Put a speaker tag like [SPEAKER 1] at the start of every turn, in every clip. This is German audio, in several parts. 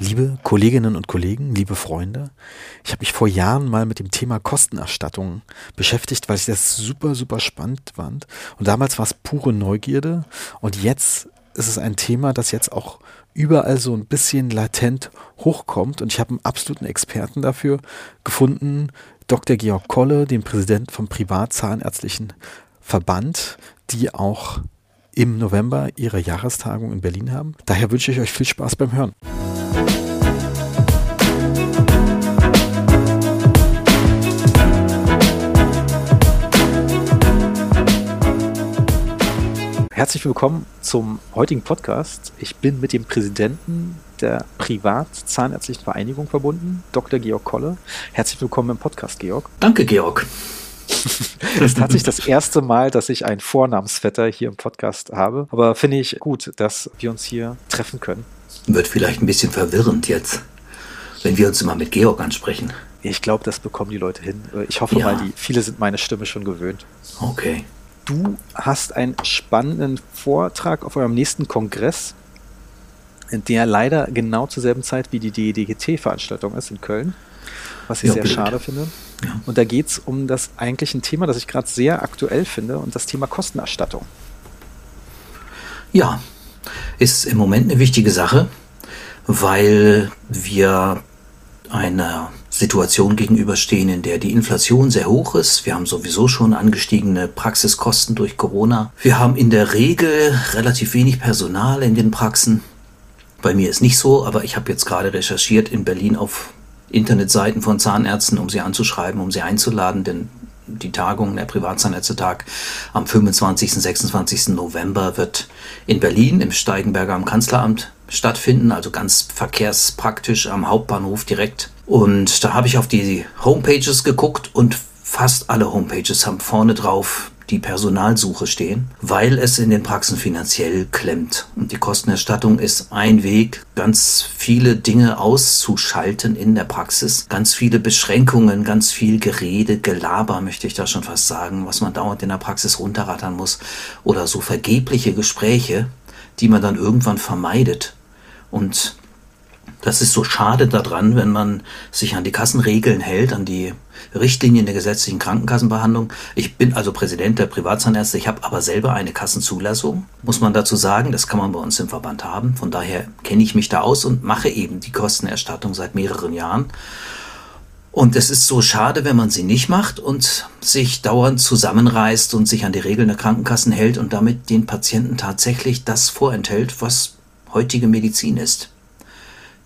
[SPEAKER 1] Liebe Kolleginnen und Kollegen, liebe Freunde, ich habe mich vor Jahren mal mit dem Thema Kostenerstattung beschäftigt, weil ich das super, super spannend fand. Und damals war es pure Neugierde. Und jetzt ist es ein Thema, das jetzt auch überall so ein bisschen latent hochkommt. Und ich habe einen absoluten Experten dafür gefunden, Dr. Georg Kolle, den Präsidenten vom Privatzahnärztlichen Verband, die auch im November ihre Jahrestagung in Berlin haben. Daher wünsche ich euch viel Spaß beim Hören. Herzlich willkommen zum heutigen Podcast. Ich bin mit dem Präsidenten der Privatzahnärztlichen Vereinigung verbunden, Dr. Georg Kolle. Herzlich willkommen im Podcast, Georg.
[SPEAKER 2] Danke, Georg.
[SPEAKER 1] Es ist tatsächlich das erste Mal, dass ich einen Vornamensvetter hier im Podcast habe. Aber finde ich gut, dass wir uns hier treffen können.
[SPEAKER 2] Wird vielleicht ein bisschen verwirrend jetzt, wenn wir uns immer mit Georg ansprechen.
[SPEAKER 1] Ich glaube, das bekommen die Leute hin. Ich hoffe ja. mal, die, viele sind meine Stimme schon gewöhnt.
[SPEAKER 2] Okay
[SPEAKER 1] du hast einen spannenden Vortrag auf eurem nächsten Kongress, der leider genau zur selben Zeit wie die DEDGT-Veranstaltung ist in Köln, was ich ja, sehr blöd. schade finde. Ja. Und da geht es um das eigentliche Thema, das ich gerade sehr aktuell finde, und das Thema Kostenerstattung.
[SPEAKER 2] Ja, ist im Moment eine wichtige Sache, weil wir einer Situation gegenüberstehen, in der die Inflation sehr hoch ist. Wir haben sowieso schon angestiegene Praxiskosten durch Corona. Wir haben in der Regel relativ wenig Personal in den Praxen. Bei mir ist nicht so, aber ich habe jetzt gerade recherchiert in Berlin auf Internetseiten von Zahnärzten, um sie anzuschreiben, um sie einzuladen, denn die Tagung, der Privatzahnärztetag am 25. 26. November wird in Berlin im Steigenberger am Kanzleramt stattfinden, also ganz verkehrspraktisch am Hauptbahnhof direkt und da habe ich auf die Homepages geguckt und fast alle Homepages haben vorne drauf die Personalsuche stehen, weil es in den Praxen finanziell klemmt. Und die Kostenerstattung ist ein Weg, ganz viele Dinge auszuschalten in der Praxis. Ganz viele Beschränkungen, ganz viel Gerede, Gelaber, möchte ich da schon fast sagen, was man dauernd in der Praxis runterrattern muss. Oder so vergebliche Gespräche, die man dann irgendwann vermeidet. Und das ist so schade daran, wenn man sich an die Kassenregeln hält, an die Richtlinien der gesetzlichen Krankenkassenbehandlung. Ich bin also Präsident der Privatzahnärzte, ich habe aber selber eine Kassenzulassung, muss man dazu sagen. Das kann man bei uns im Verband haben. Von daher kenne ich mich da aus und mache eben die Kostenerstattung seit mehreren Jahren. Und es ist so schade, wenn man sie nicht macht und sich dauernd zusammenreißt und sich an die Regeln der Krankenkassen hält und damit den Patienten tatsächlich das vorenthält, was heutige Medizin ist.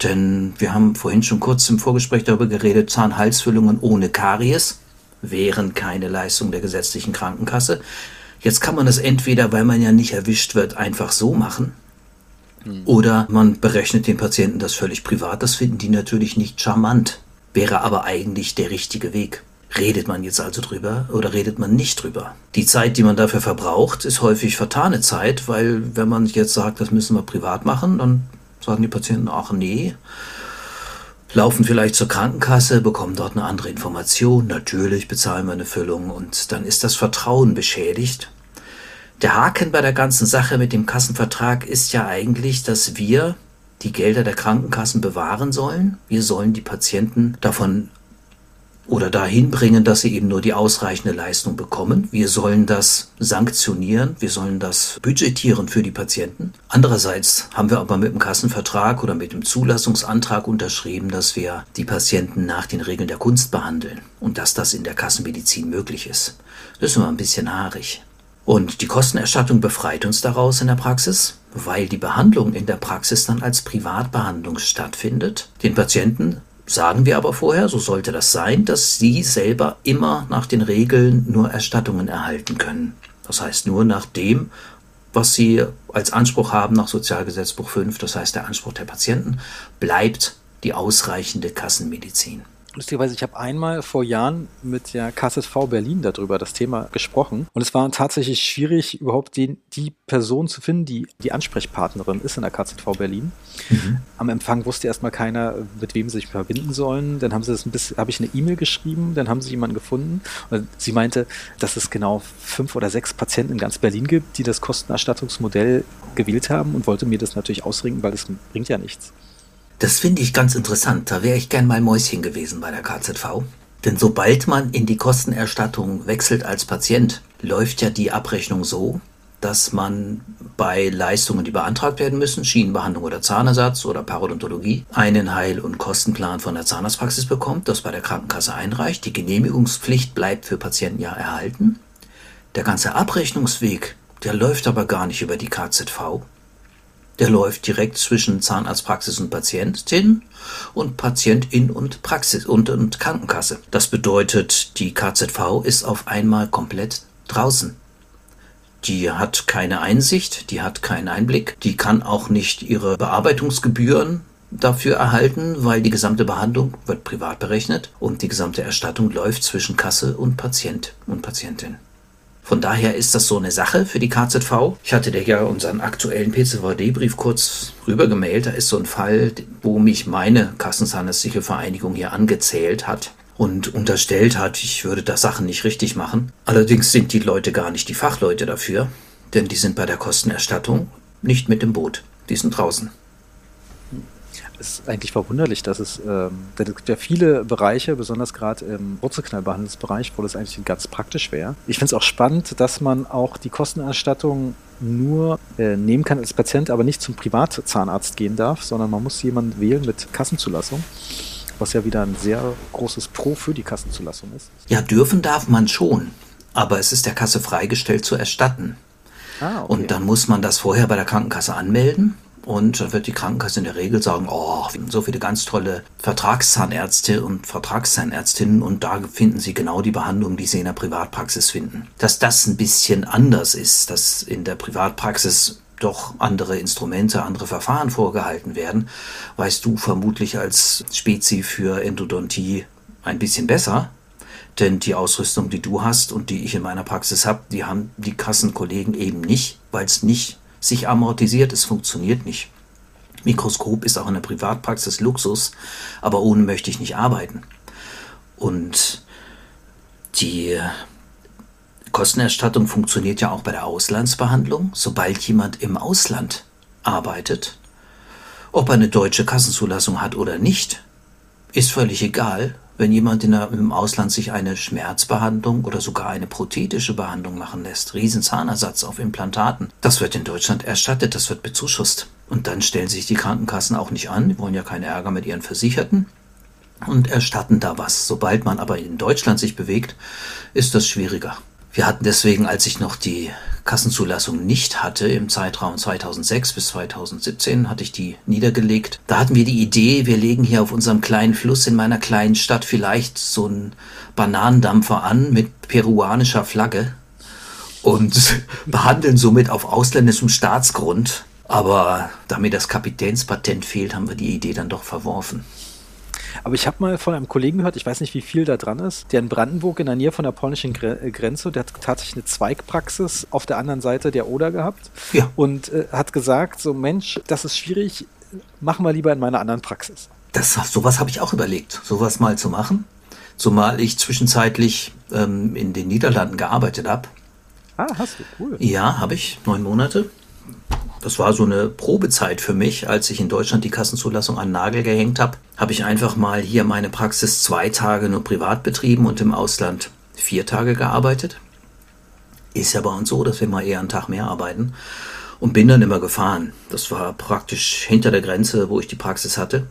[SPEAKER 2] Denn wir haben vorhin schon kurz im Vorgespräch darüber geredet, Zahnhalsfüllungen ohne Karies wären keine Leistung der gesetzlichen Krankenkasse. Jetzt kann man es entweder, weil man ja nicht erwischt wird, einfach so machen. Hm. Oder man berechnet den Patienten das völlig privat. Das finden die natürlich nicht charmant. Wäre aber eigentlich der richtige Weg. Redet man jetzt also drüber oder redet man nicht drüber? Die Zeit, die man dafür verbraucht, ist häufig vertane Zeit, weil wenn man jetzt sagt, das müssen wir privat machen, dann sagen die Patienten, ach nee, laufen vielleicht zur Krankenkasse, bekommen dort eine andere Information, natürlich bezahlen wir eine Füllung und dann ist das Vertrauen beschädigt. Der Haken bei der ganzen Sache mit dem Kassenvertrag ist ja eigentlich, dass wir die Gelder der Krankenkassen bewahren sollen. Wir sollen die Patienten davon oder dahin bringen, dass sie eben nur die ausreichende Leistung bekommen. Wir sollen das sanktionieren, wir sollen das budgetieren für die Patienten. Andererseits haben wir aber mit dem Kassenvertrag oder mit dem Zulassungsantrag unterschrieben, dass wir die Patienten nach den Regeln der Kunst behandeln und dass das in der Kassenmedizin möglich ist. Das ist immer ein bisschen haarig. Und die Kostenerstattung befreit uns daraus in der Praxis, weil die Behandlung in der Praxis dann als Privatbehandlung stattfindet. Den Patienten Sagen wir aber vorher, so sollte das sein, dass Sie selber immer nach den Regeln nur Erstattungen erhalten können. Das heißt nur nach dem, was Sie als Anspruch haben nach Sozialgesetzbuch 5, das heißt der Anspruch der Patienten, bleibt die ausreichende Kassenmedizin.
[SPEAKER 1] Lustigerweise, ich habe einmal vor Jahren mit der KSV Berlin darüber das Thema gesprochen und es war tatsächlich schwierig, überhaupt den, die Person zu finden, die die Ansprechpartnerin ist in der KSV Berlin. Mhm. Am Empfang wusste erstmal keiner, mit wem sie sich verbinden sollen. Dann haben sie das ein bisschen, habe ich eine E-Mail geschrieben, dann haben sie jemanden gefunden und sie meinte, dass es genau fünf oder sechs Patienten in ganz Berlin gibt, die das Kostenerstattungsmodell gewählt haben und wollte mir das natürlich ausringen, weil das bringt ja nichts.
[SPEAKER 2] Das finde ich ganz interessant. Da wäre ich gern mal Mäuschen gewesen bei der KZV. Denn sobald man in die Kostenerstattung wechselt als Patient, läuft ja die Abrechnung so, dass man bei Leistungen, die beantragt werden müssen, Schienenbehandlung oder Zahnersatz oder Parodontologie, einen Heil- und Kostenplan von der Zahnarztpraxis bekommt, das bei der Krankenkasse einreicht. Die Genehmigungspflicht bleibt für Patienten ja erhalten. Der ganze Abrechnungsweg, der läuft aber gar nicht über die KZV. Der läuft direkt zwischen Zahnarztpraxis und Patientin und Patientin und Praxis und, und Krankenkasse. Das bedeutet, die KZV ist auf einmal komplett draußen. Die hat keine Einsicht, die hat keinen Einblick, die kann auch nicht ihre Bearbeitungsgebühren dafür erhalten, weil die gesamte Behandlung wird privat berechnet und die gesamte Erstattung läuft zwischen Kasse und Patient und Patientin. Von daher ist das so eine Sache für die KZV. Ich hatte dir ja unseren aktuellen PCVD-Brief kurz rübergemailt. Da ist so ein Fall, wo mich meine Kassenzahnärztliche Vereinigung hier angezählt hat und unterstellt hat, ich würde da Sachen nicht richtig machen. Allerdings sind die Leute gar nicht die Fachleute dafür, denn die sind bei der Kostenerstattung nicht mit dem Boot. Die sind draußen.
[SPEAKER 1] Es ist eigentlich verwunderlich, dass es, ähm, denn es gibt ja viele Bereiche, besonders gerade im Wurzelknallbehandlungsbereich, wo das eigentlich ganz praktisch wäre. Ich finde es auch spannend, dass man auch die Kostenerstattung nur äh, nehmen kann als Patient, aber nicht zum Privatzahnarzt gehen darf, sondern man muss jemanden wählen mit Kassenzulassung was ja wieder ein sehr großes Pro für die Kassenzulassung ist.
[SPEAKER 2] Ja, dürfen darf man schon, aber es ist der Kasse freigestellt zu erstatten. Ah, okay. Und dann muss man das vorher bei der Krankenkasse anmelden. Und dann wird die Krankenkasse in der Regel sagen, oh, so viele ganz tolle Vertragszahnärzte und Vertragszahnärztinnen und da finden Sie genau die Behandlung, die Sie in der Privatpraxis finden. Dass das ein bisschen anders ist, dass in der Privatpraxis doch andere Instrumente, andere Verfahren vorgehalten werden, weißt du vermutlich als Spezi für Endodontie ein bisschen besser. Denn die Ausrüstung, die du hast und die ich in meiner Praxis habe, die haben die Kassenkollegen eben nicht, weil es nicht sich amortisiert, es funktioniert nicht. Mikroskop ist auch in der Privatpraxis Luxus, aber ohne möchte ich nicht arbeiten. Und die Kostenerstattung funktioniert ja auch bei der Auslandsbehandlung. Sobald jemand im Ausland arbeitet, ob er eine deutsche Kassenzulassung hat oder nicht, ist völlig egal, wenn jemand der, im Ausland sich eine Schmerzbehandlung oder sogar eine prothetische Behandlung machen lässt, Riesenzahnersatz auf Implantaten, das wird in Deutschland erstattet, das wird bezuschusst. Und dann stellen sich die Krankenkassen auch nicht an, die wollen ja keinen Ärger mit ihren Versicherten und erstatten da was. Sobald man aber in Deutschland sich bewegt, ist das schwieriger. Wir hatten deswegen, als ich noch die Kassenzulassung nicht hatte, im Zeitraum 2006 bis 2017 hatte ich die niedergelegt. Da hatten wir die Idee, wir legen hier auf unserem kleinen Fluss in meiner kleinen Stadt vielleicht so einen Bananendampfer an mit peruanischer Flagge und behandeln somit auf ausländischem Staatsgrund. Aber da mir das Kapitänspatent fehlt, haben wir die Idee dann doch verworfen.
[SPEAKER 1] Aber ich habe mal von einem Kollegen gehört, ich weiß nicht, wie viel da dran ist, der in Brandenburg in der Nähe von der polnischen äh, Grenze, der hat tatsächlich eine Zweigpraxis auf der anderen Seite der Oder gehabt ja. und äh, hat gesagt, so Mensch, das ist schwierig, machen wir lieber in meiner anderen Praxis.
[SPEAKER 2] Das, sowas habe ich auch überlegt, sowas mal zu machen. Zumal ich zwischenzeitlich ähm, in den Niederlanden gearbeitet habe.
[SPEAKER 1] Ah, hast du, cool.
[SPEAKER 2] Ja, habe ich, neun Monate. Das war so eine Probezeit für mich, als ich in Deutschland die Kassenzulassung an den Nagel gehängt habe. Habe ich einfach mal hier meine Praxis zwei Tage nur privat betrieben und im Ausland vier Tage gearbeitet. Ist ja bei uns so, dass wir mal eher einen Tag mehr arbeiten. Und bin dann immer gefahren. Das war praktisch hinter der Grenze, wo ich die Praxis hatte.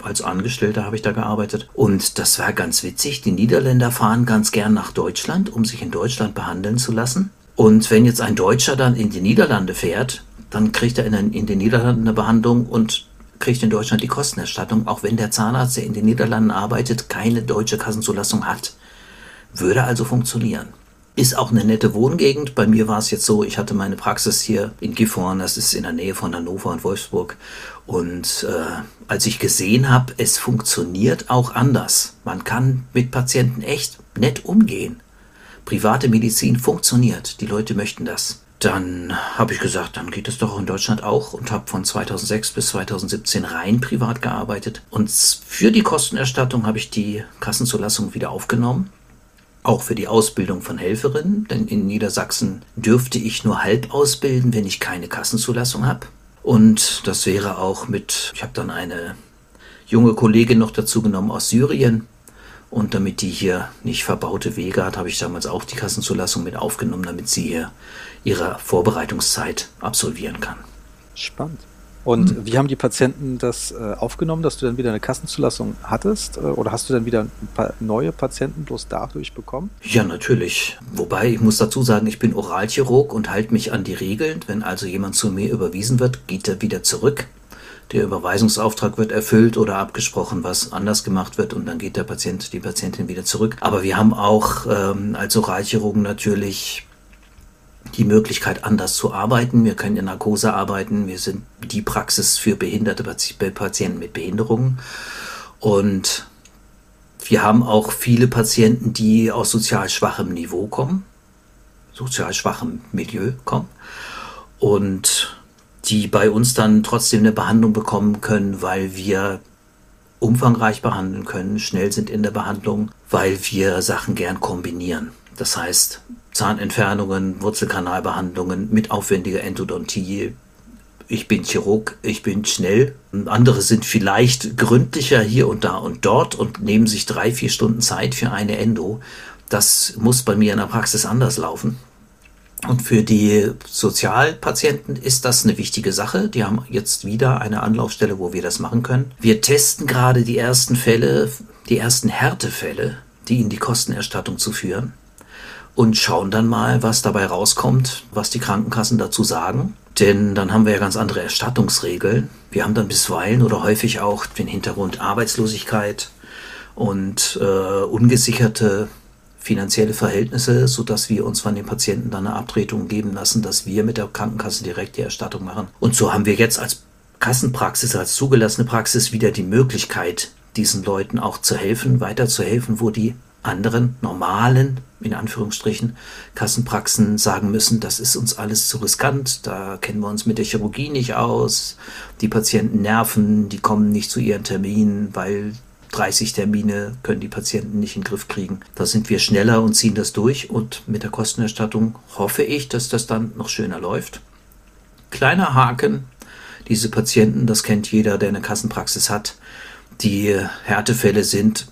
[SPEAKER 2] Als Angestellter habe ich da gearbeitet. Und das war ganz witzig. Die Niederländer fahren ganz gern nach Deutschland, um sich in Deutschland behandeln zu lassen. Und wenn jetzt ein Deutscher dann in die Niederlande fährt, dann kriegt er in, in den Niederlanden eine Behandlung und kriegt in Deutschland die Kostenerstattung, auch wenn der Zahnarzt, der in den Niederlanden arbeitet, keine deutsche Kassenzulassung hat. Würde also funktionieren. Ist auch eine nette Wohngegend. Bei mir war es jetzt so, ich hatte meine Praxis hier in Gifhorn, das ist in der Nähe von Hannover und Wolfsburg. Und äh, als ich gesehen habe, es funktioniert auch anders. Man kann mit Patienten echt nett umgehen. Private Medizin funktioniert. Die Leute möchten das. Dann habe ich gesagt, dann geht es doch in Deutschland auch und habe von 2006 bis 2017 rein privat gearbeitet. Und für die Kostenerstattung habe ich die Kassenzulassung wieder aufgenommen. Auch für die Ausbildung von Helferinnen, denn in Niedersachsen dürfte ich nur halb ausbilden, wenn ich keine Kassenzulassung habe. Und das wäre auch mit, ich habe dann eine junge Kollegin noch dazu genommen aus Syrien. Und damit die hier nicht verbaute Wege hat, habe ich damals auch die Kassenzulassung mit aufgenommen, damit sie hier ihre Vorbereitungszeit absolvieren kann.
[SPEAKER 1] Spannend. Und hm. wie haben die Patienten das äh, aufgenommen, dass du dann wieder eine Kassenzulassung hattest? Äh, oder hast du dann wieder neue Patienten bloß dadurch bekommen?
[SPEAKER 2] Ja, natürlich. Wobei ich muss dazu sagen, ich bin Oralchirurg und halte mich an die Regeln. Wenn also jemand zu mir überwiesen wird, geht er wieder zurück. Der Überweisungsauftrag wird erfüllt oder abgesprochen, was anders gemacht wird und dann geht der Patient, die Patientin wieder zurück. Aber wir haben auch ähm, als Oralchirurgen natürlich die Möglichkeit, anders zu arbeiten. Wir können in Narkose arbeiten. Wir sind die Praxis für behinderte Patienten mit Behinderungen. Und wir haben auch viele Patienten, die aus sozial schwachem Niveau kommen, sozial schwachem Milieu kommen und die bei uns dann trotzdem eine Behandlung bekommen können, weil wir umfangreich behandeln können, schnell sind in der Behandlung, weil wir Sachen gern kombinieren. Das heißt, Zahnentfernungen, Wurzelkanalbehandlungen mit aufwendiger Endodontie. Ich bin Chirurg, ich bin schnell. Andere sind vielleicht gründlicher hier und da und dort und nehmen sich drei, vier Stunden Zeit für eine Endo. Das muss bei mir in der Praxis anders laufen. Und für die Sozialpatienten ist das eine wichtige Sache. Die haben jetzt wieder eine Anlaufstelle, wo wir das machen können. Wir testen gerade die ersten Fälle, die ersten Härtefälle, die in die Kostenerstattung zu führen und schauen dann mal, was dabei rauskommt, was die Krankenkassen dazu sagen. Denn dann haben wir ja ganz andere Erstattungsregeln. Wir haben dann bisweilen oder häufig auch den Hintergrund Arbeitslosigkeit und äh, ungesicherte finanzielle Verhältnisse, sodass wir uns von den Patienten dann eine Abtretung geben lassen, dass wir mit der Krankenkasse direkt die Erstattung machen. Und so haben wir jetzt als Kassenpraxis, als zugelassene Praxis wieder die Möglichkeit, diesen Leuten auch zu helfen, weiterzuhelfen, wo die anderen normalen, in Anführungsstrichen, Kassenpraxen sagen müssen, das ist uns alles zu riskant, da kennen wir uns mit der Chirurgie nicht aus, die Patienten nerven, die kommen nicht zu ihren Terminen, weil 30 Termine können die Patienten nicht in den Griff kriegen. Da sind wir schneller und ziehen das durch und mit der Kostenerstattung hoffe ich, dass das dann noch schöner läuft. Kleiner Haken, diese Patienten, das kennt jeder, der eine Kassenpraxis hat, die Härtefälle sind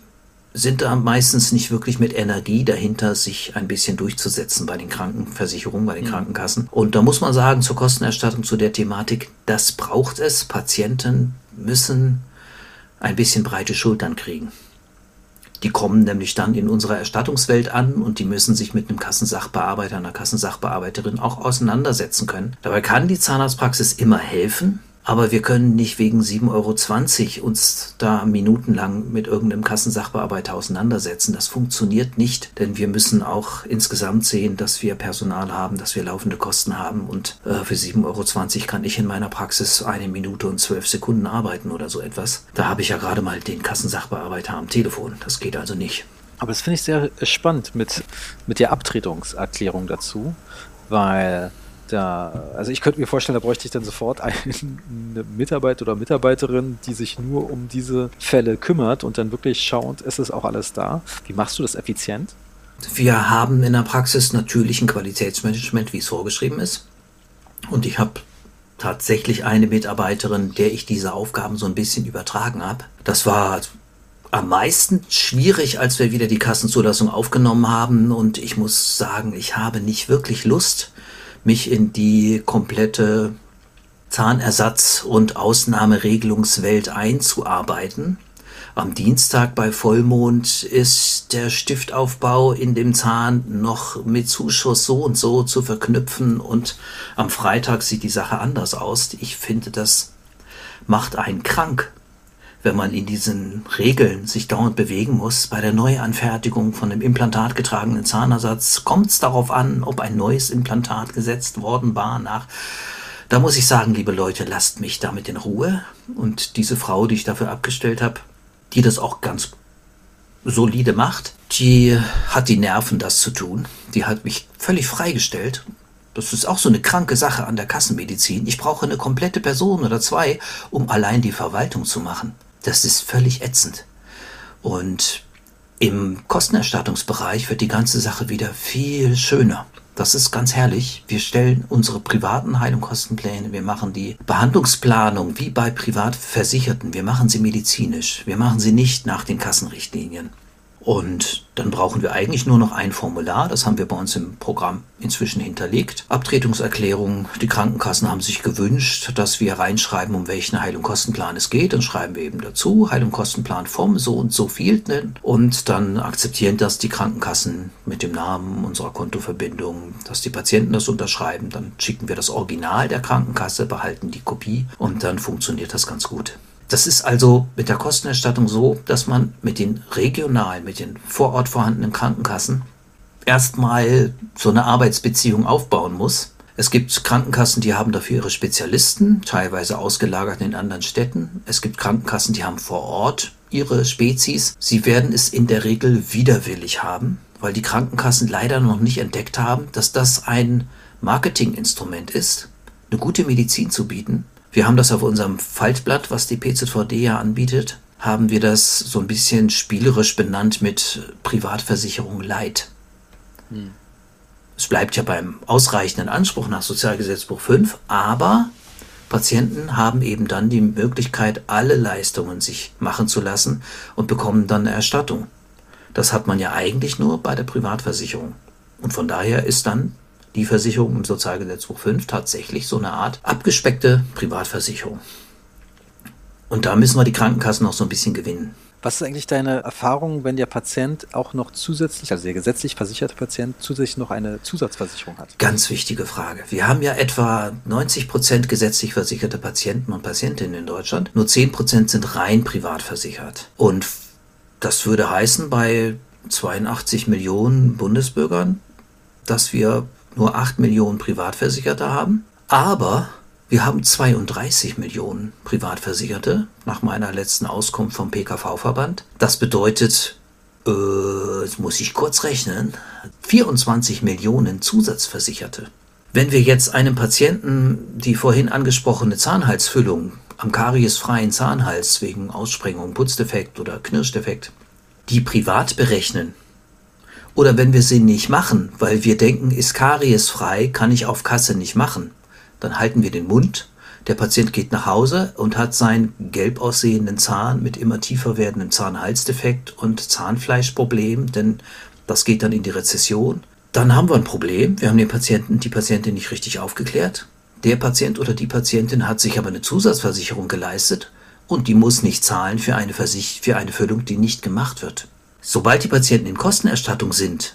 [SPEAKER 2] sind da meistens nicht wirklich mit Energie dahinter, sich ein bisschen durchzusetzen bei den Krankenversicherungen, bei den mhm. Krankenkassen. Und da muss man sagen, zur Kostenerstattung, zu der Thematik, das braucht es. Patienten müssen ein bisschen breite Schultern kriegen. Die kommen nämlich dann in unserer Erstattungswelt an und die müssen sich mit einem Kassensachbearbeiter, einer Kassensachbearbeiterin auch auseinandersetzen können. Dabei kann die Zahnarztpraxis immer helfen, aber wir können nicht wegen 7,20 Euro uns da minutenlang mit irgendeinem Kassensachbearbeiter auseinandersetzen. Das funktioniert nicht, denn wir müssen auch insgesamt sehen, dass wir Personal haben, dass wir laufende Kosten haben. Und äh, für 7,20 Euro kann ich in meiner Praxis eine Minute und zwölf Sekunden arbeiten oder so etwas. Da habe ich ja gerade mal den Kassensachbearbeiter am Telefon. Das geht also nicht.
[SPEAKER 1] Aber das finde ich sehr spannend mit, mit der Abtretungserklärung dazu, weil da, also ich könnte mir vorstellen, da bräuchte ich dann sofort eine Mitarbeiter oder Mitarbeiterin, die sich nur um diese Fälle kümmert und dann wirklich schaut, ist es auch alles da. Wie machst du das effizient?
[SPEAKER 2] Wir haben in der Praxis natürlich ein Qualitätsmanagement, wie es vorgeschrieben ist. Und ich habe tatsächlich eine Mitarbeiterin, der ich diese Aufgaben so ein bisschen übertragen habe. Das war am meisten schwierig, als wir wieder die Kassenzulassung aufgenommen haben. Und ich muss sagen, ich habe nicht wirklich Lust, mich in die komplette Zahnersatz- und Ausnahmeregelungswelt einzuarbeiten. Am Dienstag bei Vollmond ist der Stiftaufbau in dem Zahn noch mit Zuschuss so und so zu verknüpfen und am Freitag sieht die Sache anders aus. Ich finde, das macht einen krank wenn man in diesen Regeln sich dauernd bewegen muss. Bei der Neuanfertigung von dem Implantat getragenen Zahnersatz kommt es darauf an, ob ein neues Implantat gesetzt worden war nach da muss ich sagen, liebe Leute, lasst mich damit in Ruhe. Und diese Frau, die ich dafür abgestellt habe, die das auch ganz solide macht, die hat die Nerven, das zu tun. Die hat mich völlig freigestellt. Das ist auch so eine kranke Sache an der Kassenmedizin. Ich brauche eine komplette Person oder zwei, um allein die Verwaltung zu machen. Das ist völlig ätzend. Und im Kostenerstattungsbereich wird die ganze Sache wieder viel schöner. Das ist ganz herrlich. Wir stellen unsere privaten Heilungskostenpläne, wir machen die Behandlungsplanung wie bei Privatversicherten. Wir machen sie medizinisch. Wir machen sie nicht nach den Kassenrichtlinien. Und dann brauchen wir eigentlich nur noch ein Formular. Das haben wir bei uns im Programm inzwischen hinterlegt. Abtretungserklärung. Die Krankenkassen haben sich gewünscht, dass wir reinschreiben, um welchen Heil- und Kostenplan es geht. Dann schreiben wir eben dazu, Heil- und Kostenplan vom so und so vielten. Und dann akzeptieren das die Krankenkassen mit dem Namen unserer Kontoverbindung, dass die Patienten das unterschreiben. Dann schicken wir das Original der Krankenkasse, behalten die Kopie und dann funktioniert das ganz gut. Das ist also mit der Kostenerstattung so, dass man mit den regionalen, mit den vor Ort vorhandenen Krankenkassen erstmal so eine Arbeitsbeziehung aufbauen muss. Es gibt Krankenkassen, die haben dafür ihre Spezialisten, teilweise ausgelagert in anderen Städten. Es gibt Krankenkassen, die haben vor Ort ihre Spezies. Sie werden es in der Regel widerwillig haben, weil die Krankenkassen leider noch nicht entdeckt haben, dass das ein Marketinginstrument ist, eine gute Medizin zu bieten, wir haben das auf unserem Faltblatt, was die PZVD ja anbietet, haben wir das so ein bisschen spielerisch benannt mit Privatversicherung Light. Hm. Es bleibt ja beim ausreichenden Anspruch nach Sozialgesetzbuch 5, aber Patienten haben eben dann die Möglichkeit, alle Leistungen sich machen zu lassen und bekommen dann eine Erstattung. Das hat man ja eigentlich nur bei der Privatversicherung. Und von daher ist dann die Versicherung im Sozialgesetzbuch 5 tatsächlich so eine Art abgespeckte Privatversicherung. Und da müssen wir die Krankenkassen noch so ein bisschen gewinnen.
[SPEAKER 1] Was ist eigentlich deine Erfahrung, wenn der Patient auch noch zusätzlich, also der gesetzlich versicherte Patient, zusätzlich noch eine Zusatzversicherung hat?
[SPEAKER 2] Ganz wichtige Frage. Wir haben ja etwa 90 Prozent gesetzlich versicherte Patienten und Patientinnen in Deutschland. Nur 10 Prozent sind rein privat versichert. Und das würde heißen, bei 82 Millionen Bundesbürgern, dass wir nur 8 Millionen Privatversicherte haben, aber wir haben 32 Millionen Privatversicherte nach meiner letzten Auskunft vom PKV-Verband. Das bedeutet, äh, jetzt muss ich kurz rechnen, 24 Millionen Zusatzversicherte. Wenn wir jetzt einem Patienten die vorhin angesprochene Zahnhalsfüllung am kariesfreien Zahnhals wegen Aussprengung, Putzdefekt oder Knirschdefekt, die privat berechnen, oder wenn wir sie nicht machen, weil wir denken, ist kariesfrei, kann ich auf Kasse nicht machen, dann halten wir den Mund. Der Patient geht nach Hause und hat seinen gelb aussehenden Zahn mit immer tiefer werdendem Zahnhalsdefekt und Zahnfleischproblem, denn das geht dann in die Rezession. Dann haben wir ein Problem. Wir haben den Patienten, die Patientin nicht richtig aufgeklärt. Der Patient oder die Patientin hat sich aber eine Zusatzversicherung geleistet und die muss nicht zahlen für eine, Versich für eine Füllung, die nicht gemacht wird. Sobald die Patienten in Kostenerstattung sind,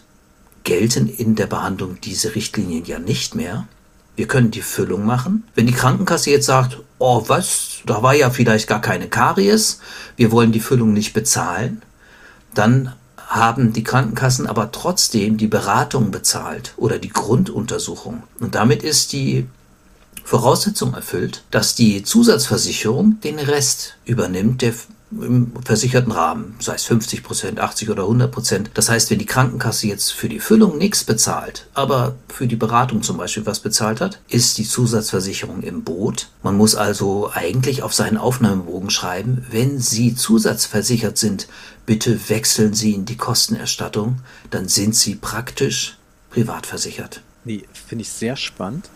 [SPEAKER 2] gelten in der Behandlung diese Richtlinien ja nicht mehr. Wir können die Füllung machen. Wenn die Krankenkasse jetzt sagt, oh was, da war ja vielleicht gar keine Karies, wir wollen die Füllung nicht bezahlen, dann haben die Krankenkassen aber trotzdem die Beratung bezahlt oder die Grunduntersuchung. Und damit ist die Voraussetzung erfüllt, dass die Zusatzversicherung den Rest übernimmt, der im versicherten Rahmen, sei es 50 Prozent, 80 oder 100 Prozent. Das heißt, wenn die Krankenkasse jetzt für die Füllung nichts bezahlt, aber für die Beratung zum Beispiel was bezahlt hat, ist die Zusatzversicherung im Boot. Man muss also eigentlich auf seinen Aufnahmebogen schreiben, wenn Sie zusatzversichert sind, bitte wechseln Sie in die Kostenerstattung, dann sind Sie praktisch privat versichert.
[SPEAKER 1] Nee, finde ich sehr spannend.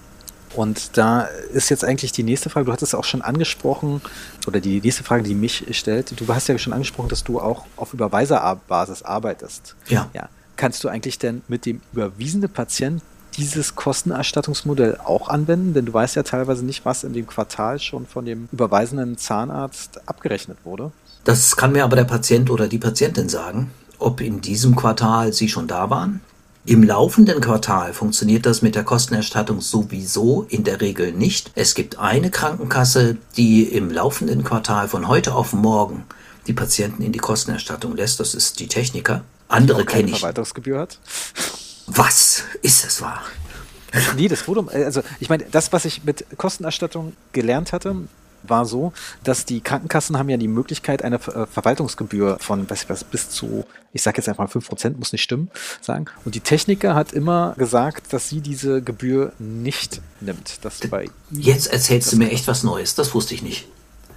[SPEAKER 1] Und da ist jetzt eigentlich die nächste Frage, du hattest es auch schon angesprochen, oder die nächste Frage, die mich stellt, du hast ja schon angesprochen, dass du auch auf Überweiserbasis arbeitest.
[SPEAKER 2] Ja.
[SPEAKER 1] ja. Kannst du eigentlich denn mit dem überwiesenen Patient dieses Kostenerstattungsmodell auch anwenden? Denn du weißt ja teilweise nicht, was in dem Quartal schon von dem überweisenden Zahnarzt abgerechnet wurde.
[SPEAKER 2] Das kann mir aber der Patient oder die Patientin sagen, ob in diesem Quartal sie schon da waren im laufenden Quartal funktioniert das mit der Kostenerstattung sowieso in der Regel nicht. Es gibt eine Krankenkasse, die im laufenden Quartal von heute auf morgen die Patienten in die Kostenerstattung lässt. Das ist die Techniker. Andere kenne ich.
[SPEAKER 1] Verwaltungsgebühr hat.
[SPEAKER 2] Was ist es wahr?
[SPEAKER 1] Nee, das wurde, also ich meine, das, was ich mit Kostenerstattung gelernt hatte, war so, dass die Krankenkassen haben ja die Möglichkeit, eine äh, Verwaltungsgebühr von was, was bis zu, ich sage jetzt einfach mal 5%, muss nicht stimmen, sagen. Und die Techniker hat immer gesagt, dass sie diese Gebühr nicht nimmt. Dass bei
[SPEAKER 2] Jetzt erzählst du mir echt was Neues, das wusste ich nicht.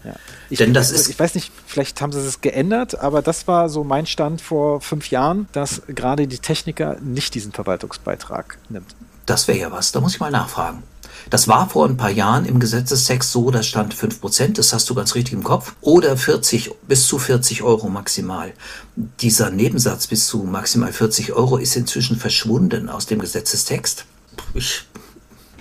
[SPEAKER 1] Ja. Ich, Denn das ist ich weiß nicht, vielleicht haben sie es geändert, aber das war so mein Stand vor fünf Jahren, dass gerade die Techniker nicht diesen Verwaltungsbeitrag nimmt.
[SPEAKER 2] Das wäre ja was, da muss ich mal nachfragen. Das war vor ein paar Jahren im Gesetzestext so, da stand 5%, das hast du ganz richtig im Kopf, oder 40, bis zu 40 Euro maximal. Dieser Nebensatz bis zu maximal 40 Euro ist inzwischen verschwunden aus dem Gesetzestext. Ich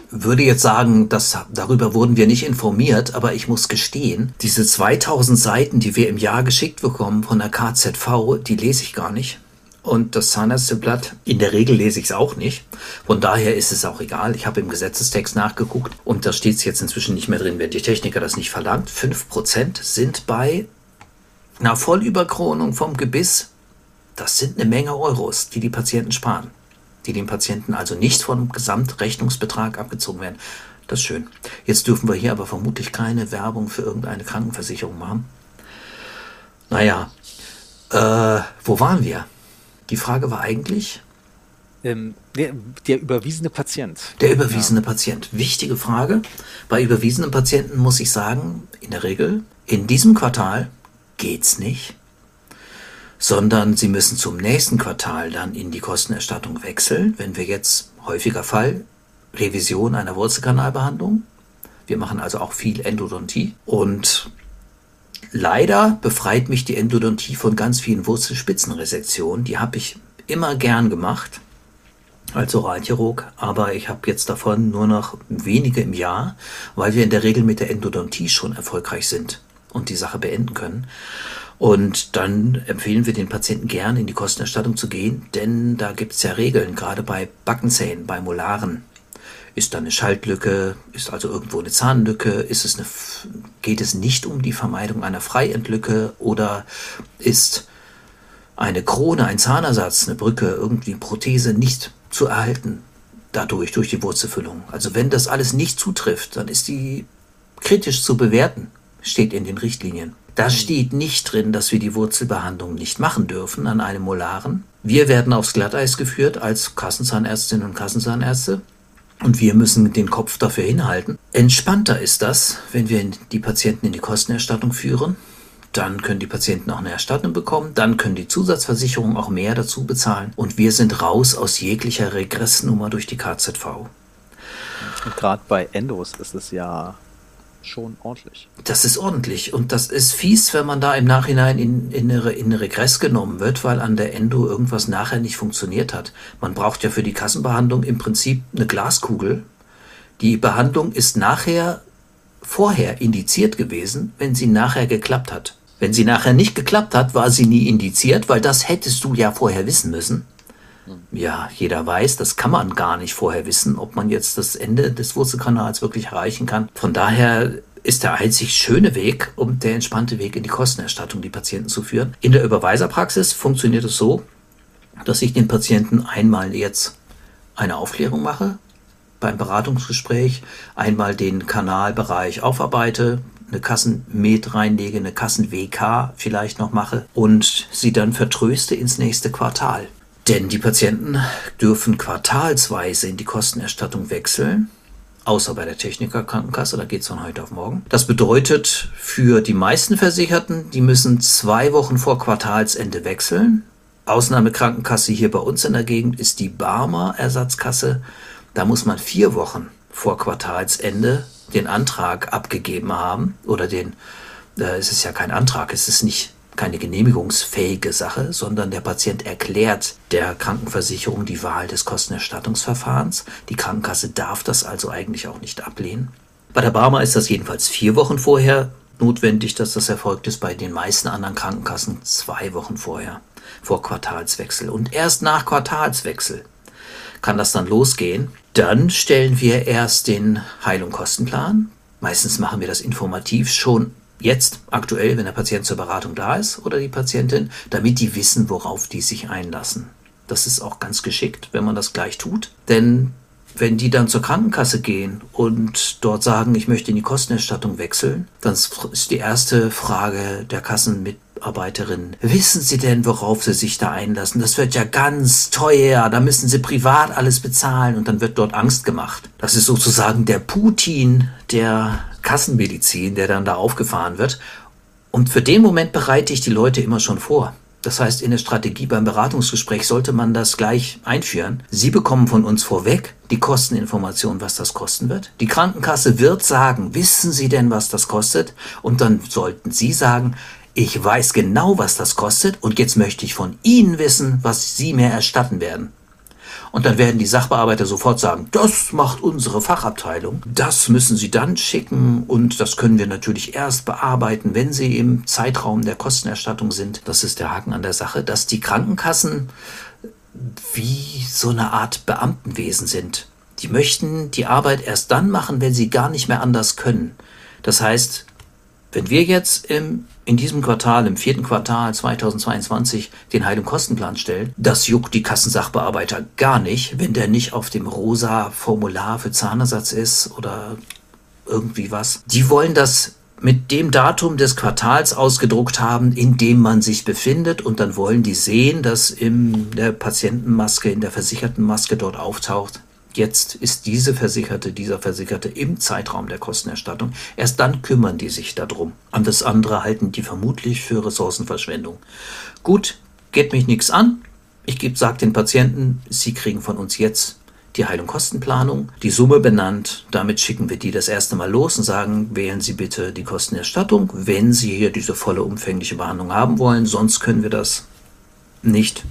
[SPEAKER 2] würde jetzt sagen, dass darüber wurden wir nicht informiert, aber ich muss gestehen, diese 2000 Seiten, die wir im Jahr geschickt bekommen von der KZV, die lese ich gar nicht und das Zahnärzteblatt. In der Regel lese ich es auch nicht. Von daher ist es auch egal. Ich habe im Gesetzestext nachgeguckt und da steht es jetzt inzwischen nicht mehr drin, wenn die Techniker das nicht verlangt. 5% sind bei einer Vollüberkronung vom Gebiss, das sind eine Menge Euros, die die Patienten sparen. Die dem Patienten also nicht vom Gesamtrechnungsbetrag abgezogen werden. Das ist schön. Jetzt dürfen wir hier aber vermutlich keine Werbung für irgendeine Krankenversicherung machen. Naja, äh, wo waren wir? Die Frage war eigentlich.
[SPEAKER 1] Ähm, der, der, überwiesene Patient.
[SPEAKER 2] Der überwiesene ja. Patient. Wichtige Frage. Bei überwiesenen Patienten muss ich sagen, in der Regel, in diesem Quartal geht's nicht, sondern sie müssen zum nächsten Quartal dann in die Kostenerstattung wechseln. Wenn wir jetzt häufiger Fall Revision einer Wurzelkanalbehandlung. Wir machen also auch viel Endodontie und Leider befreit mich die Endodontie von ganz vielen Wurzelspitzenresektionen. Die habe ich immer gern gemacht als Oralchirurg, aber ich habe jetzt davon nur noch wenige im Jahr, weil wir in der Regel mit der Endodontie schon erfolgreich sind und die Sache beenden können. Und dann empfehlen wir den Patienten gern in die Kostenerstattung zu gehen, denn da gibt es ja Regeln, gerade bei Backenzähnen, bei Molaren. Ist da eine Schaltlücke? Ist also irgendwo eine Zahnlücke? Ist es eine, geht es nicht um die Vermeidung einer Freiendlücke oder ist eine Krone, ein Zahnersatz, eine Brücke, irgendwie Prothese nicht zu erhalten dadurch, durch die Wurzelfüllung? Also wenn das alles nicht zutrifft, dann ist die kritisch zu bewerten, steht in den Richtlinien. Da steht nicht drin, dass wir die Wurzelbehandlung nicht machen dürfen an einem Molaren. Wir werden aufs Glatteis geführt als Kassenzahnärztinnen und Kassenzahnärzte. Und wir müssen den Kopf dafür hinhalten. Entspannter ist das, wenn wir die Patienten in die Kostenerstattung führen. Dann können die Patienten auch eine Erstattung bekommen. Dann können die Zusatzversicherungen auch mehr dazu bezahlen. Und wir sind raus aus jeglicher Regressnummer durch die KZV.
[SPEAKER 1] Und gerade bei Endos ist es ja schon ordentlich.
[SPEAKER 2] Das ist ordentlich und das ist fies, wenn man da im Nachhinein in, in, in Regress genommen wird, weil an der Endo irgendwas nachher nicht funktioniert hat. Man braucht ja für die Kassenbehandlung im Prinzip eine Glaskugel. Die Behandlung ist nachher vorher indiziert gewesen, wenn sie nachher geklappt hat. Wenn sie nachher nicht geklappt hat, war sie nie indiziert, weil das hättest du ja vorher wissen müssen. Ja, jeder weiß, das kann man gar nicht vorher wissen, ob man jetzt das Ende des Wurzelkanals wirklich erreichen kann. Von daher ist der einzig schöne Weg und der entspannte Weg in die Kostenerstattung die Patienten zu führen. In der Überweiserpraxis funktioniert es so, dass ich den Patienten einmal jetzt eine Aufklärung mache beim Beratungsgespräch, einmal den Kanalbereich aufarbeite, eine Kassenmet reinlege, eine Kassen-WK vielleicht noch mache und sie dann vertröste ins nächste Quartal. Denn die Patienten dürfen quartalsweise in die Kostenerstattung wechseln, außer bei der Technikerkrankenkasse, da geht es von heute auf morgen. Das bedeutet für die meisten Versicherten, die müssen zwei Wochen vor Quartalsende wechseln. Ausnahmekrankenkasse hier bei uns in der Gegend ist die Barmer Ersatzkasse. Da muss man vier Wochen vor Quartalsende den Antrag abgegeben haben oder den, äh, es ist ja kein Antrag, es ist nicht keine genehmigungsfähige Sache, sondern der Patient erklärt der Krankenversicherung die Wahl des Kostenerstattungsverfahrens. Die Krankenkasse darf das also eigentlich auch nicht ablehnen. Bei der Barmer ist das jedenfalls vier Wochen vorher notwendig, dass das erfolgt ist. Bei den meisten anderen Krankenkassen zwei Wochen vorher, vor Quartalswechsel. Und erst nach Quartalswechsel kann das dann losgehen. Dann stellen wir erst den Heil- und Kostenplan. Meistens machen wir das informativ schon jetzt aktuell, wenn der Patient zur Beratung da ist oder die Patientin, damit die wissen, worauf die sich einlassen. Das ist auch ganz geschickt, wenn man das gleich tut, denn wenn die dann zur Krankenkasse gehen und dort sagen, ich möchte in die Kostenerstattung wechseln, dann ist die erste Frage der Kassenmitarbeiterin, wissen Sie denn, worauf Sie sich da einlassen? Das wird ja ganz teuer, da müssen Sie privat alles bezahlen und dann wird dort Angst gemacht. Das ist sozusagen der Putin der Kassenmedizin, der dann da aufgefahren wird. Und für den Moment bereite ich die Leute immer schon vor. Das heißt, in der Strategie beim Beratungsgespräch sollte man das gleich einführen. Sie bekommen von uns vorweg die Kosteninformation, was das kosten wird. Die Krankenkasse wird sagen, wissen Sie denn, was das kostet? Und dann sollten Sie sagen, ich weiß genau, was das kostet und jetzt möchte ich von Ihnen wissen, was Sie mir erstatten werden. Und dann werden die Sachbearbeiter sofort sagen, das macht unsere Fachabteilung. Das müssen Sie dann schicken und das können wir natürlich erst bearbeiten, wenn Sie im Zeitraum der Kostenerstattung sind. Das ist der Haken an der Sache, dass die Krankenkassen wie so eine Art Beamtenwesen sind. Die möchten die Arbeit erst dann machen, wenn sie gar nicht mehr anders können. Das heißt, wenn wir jetzt im in diesem Quartal, im vierten Quartal 2022, den Heilung-Kostenplan stellen, das juckt die Kassensachbearbeiter gar nicht, wenn der nicht auf dem rosa Formular für Zahnersatz ist oder irgendwie was. Die wollen das mit dem Datum des Quartals ausgedruckt haben, in dem man sich befindet und dann wollen die sehen, dass in der Patientenmaske, in der versicherten Maske dort auftaucht, Jetzt ist diese Versicherte, dieser Versicherte im Zeitraum der Kostenerstattung. Erst dann kümmern die sich darum. Das andere halten die vermutlich für Ressourcenverschwendung. Gut, geht mich nichts an. Ich sage den Patienten, sie kriegen von uns jetzt die Heilung-Kostenplanung, die Summe benannt. Damit schicken wir die das erste Mal los und sagen, wählen Sie bitte die Kostenerstattung, wenn Sie hier diese volle umfängliche Behandlung haben wollen. Sonst können wir das nicht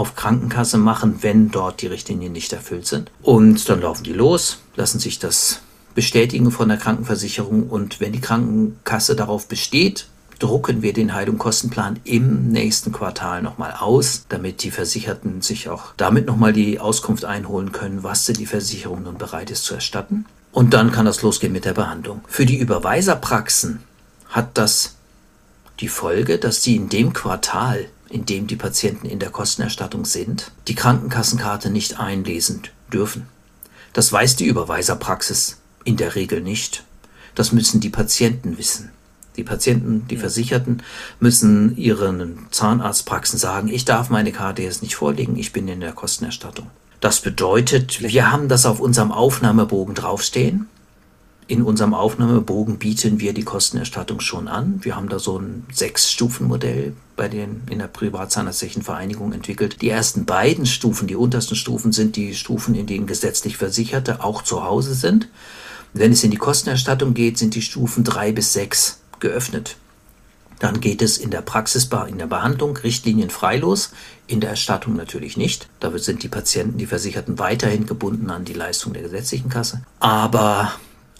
[SPEAKER 2] auf Krankenkasse machen, wenn dort die Richtlinien nicht erfüllt sind. Und dann laufen die los, lassen sich das bestätigen von der Krankenversicherung und wenn die Krankenkasse darauf besteht, drucken wir den Heilungskostenplan im nächsten Quartal nochmal aus, damit die Versicherten sich auch damit nochmal die Auskunft einholen können, was denn die Versicherung nun bereit ist zu erstatten. Und dann kann das losgehen mit der Behandlung. Für die Überweiserpraxen hat das die Folge, dass die in dem Quartal in dem die Patienten in der Kostenerstattung sind, die Krankenkassenkarte nicht einlesen dürfen. Das weiß die Überweiserpraxis in der Regel nicht. Das müssen die Patienten wissen. Die Patienten, die Versicherten müssen ihren Zahnarztpraxen sagen, ich darf meine Karte jetzt nicht vorlegen, ich bin in der Kostenerstattung. Das bedeutet, wir haben das auf unserem Aufnahmebogen draufstehen in unserem Aufnahmebogen bieten wir die Kostenerstattung schon an. Wir haben da so ein Sechs-Stufen-Modell bei den in der Privatzahnärztlichen Vereinigung entwickelt. Die ersten beiden Stufen, die untersten Stufen, sind die Stufen, in denen gesetzlich Versicherte auch zu Hause sind. Wenn es in die Kostenerstattung geht, sind die Stufen drei bis sechs geöffnet. Dann geht es in der Praxis, in der Behandlung richtlinienfrei los, in der Erstattung natürlich nicht. Da sind die Patienten, die Versicherten weiterhin gebunden an die Leistung der gesetzlichen Kasse. Aber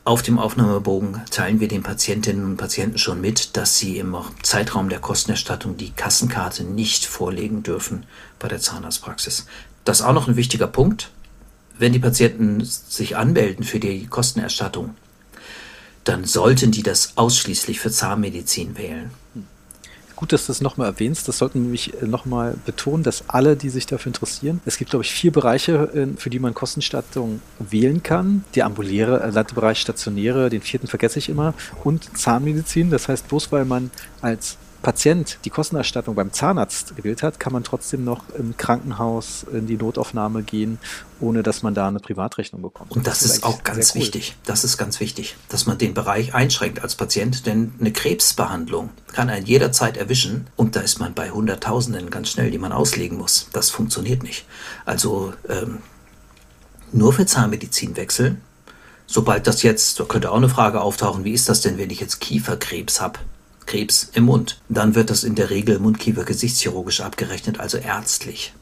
[SPEAKER 2] auf dem Aufnahmebogen teilen wir den Patientinnen und Patienten schon mit, dass sie im Zeitraum der Kostenerstattung die Kassenkarte nicht vorlegen dürfen bei der Zahnarztpraxis. Das ist auch noch ein wichtiger Punkt. Wenn die Patienten sich anmelden für die Kostenerstattung, dann sollten die das ausschließlich für Zahnmedizin wählen
[SPEAKER 1] gut, dass du das nochmal erwähnst. Das sollten wir nämlich äh, nochmal betonen, dass alle, die sich dafür interessieren, es gibt, glaube ich, vier Bereiche, äh, für die man Kostenstattung wählen kann. Der ambuläre äh, Bereich stationäre, den vierten vergesse ich immer, und Zahnmedizin. Das heißt, bloß weil man als Patient die Kostenerstattung beim Zahnarzt gewählt hat, kann man trotzdem noch im Krankenhaus in die Notaufnahme gehen, ohne dass man da eine Privatrechnung bekommt.
[SPEAKER 2] Und das, das ist, ist auch ganz cool. wichtig. Das ist ganz wichtig, dass man den Bereich einschränkt als Patient, denn eine Krebsbehandlung kann einen jederzeit erwischen und da ist man bei Hunderttausenden ganz schnell, die man auslegen muss. Das funktioniert nicht. Also ähm, nur für Zahnmedizin wechseln. Sobald das jetzt, da könnte auch eine Frage auftauchen, wie ist das denn, wenn ich jetzt Kieferkrebs habe? Krebs im Mund. Dann wird das in der Regel Mundkiefer-Gesichtschirurgisch abgerechnet, also ärztlich.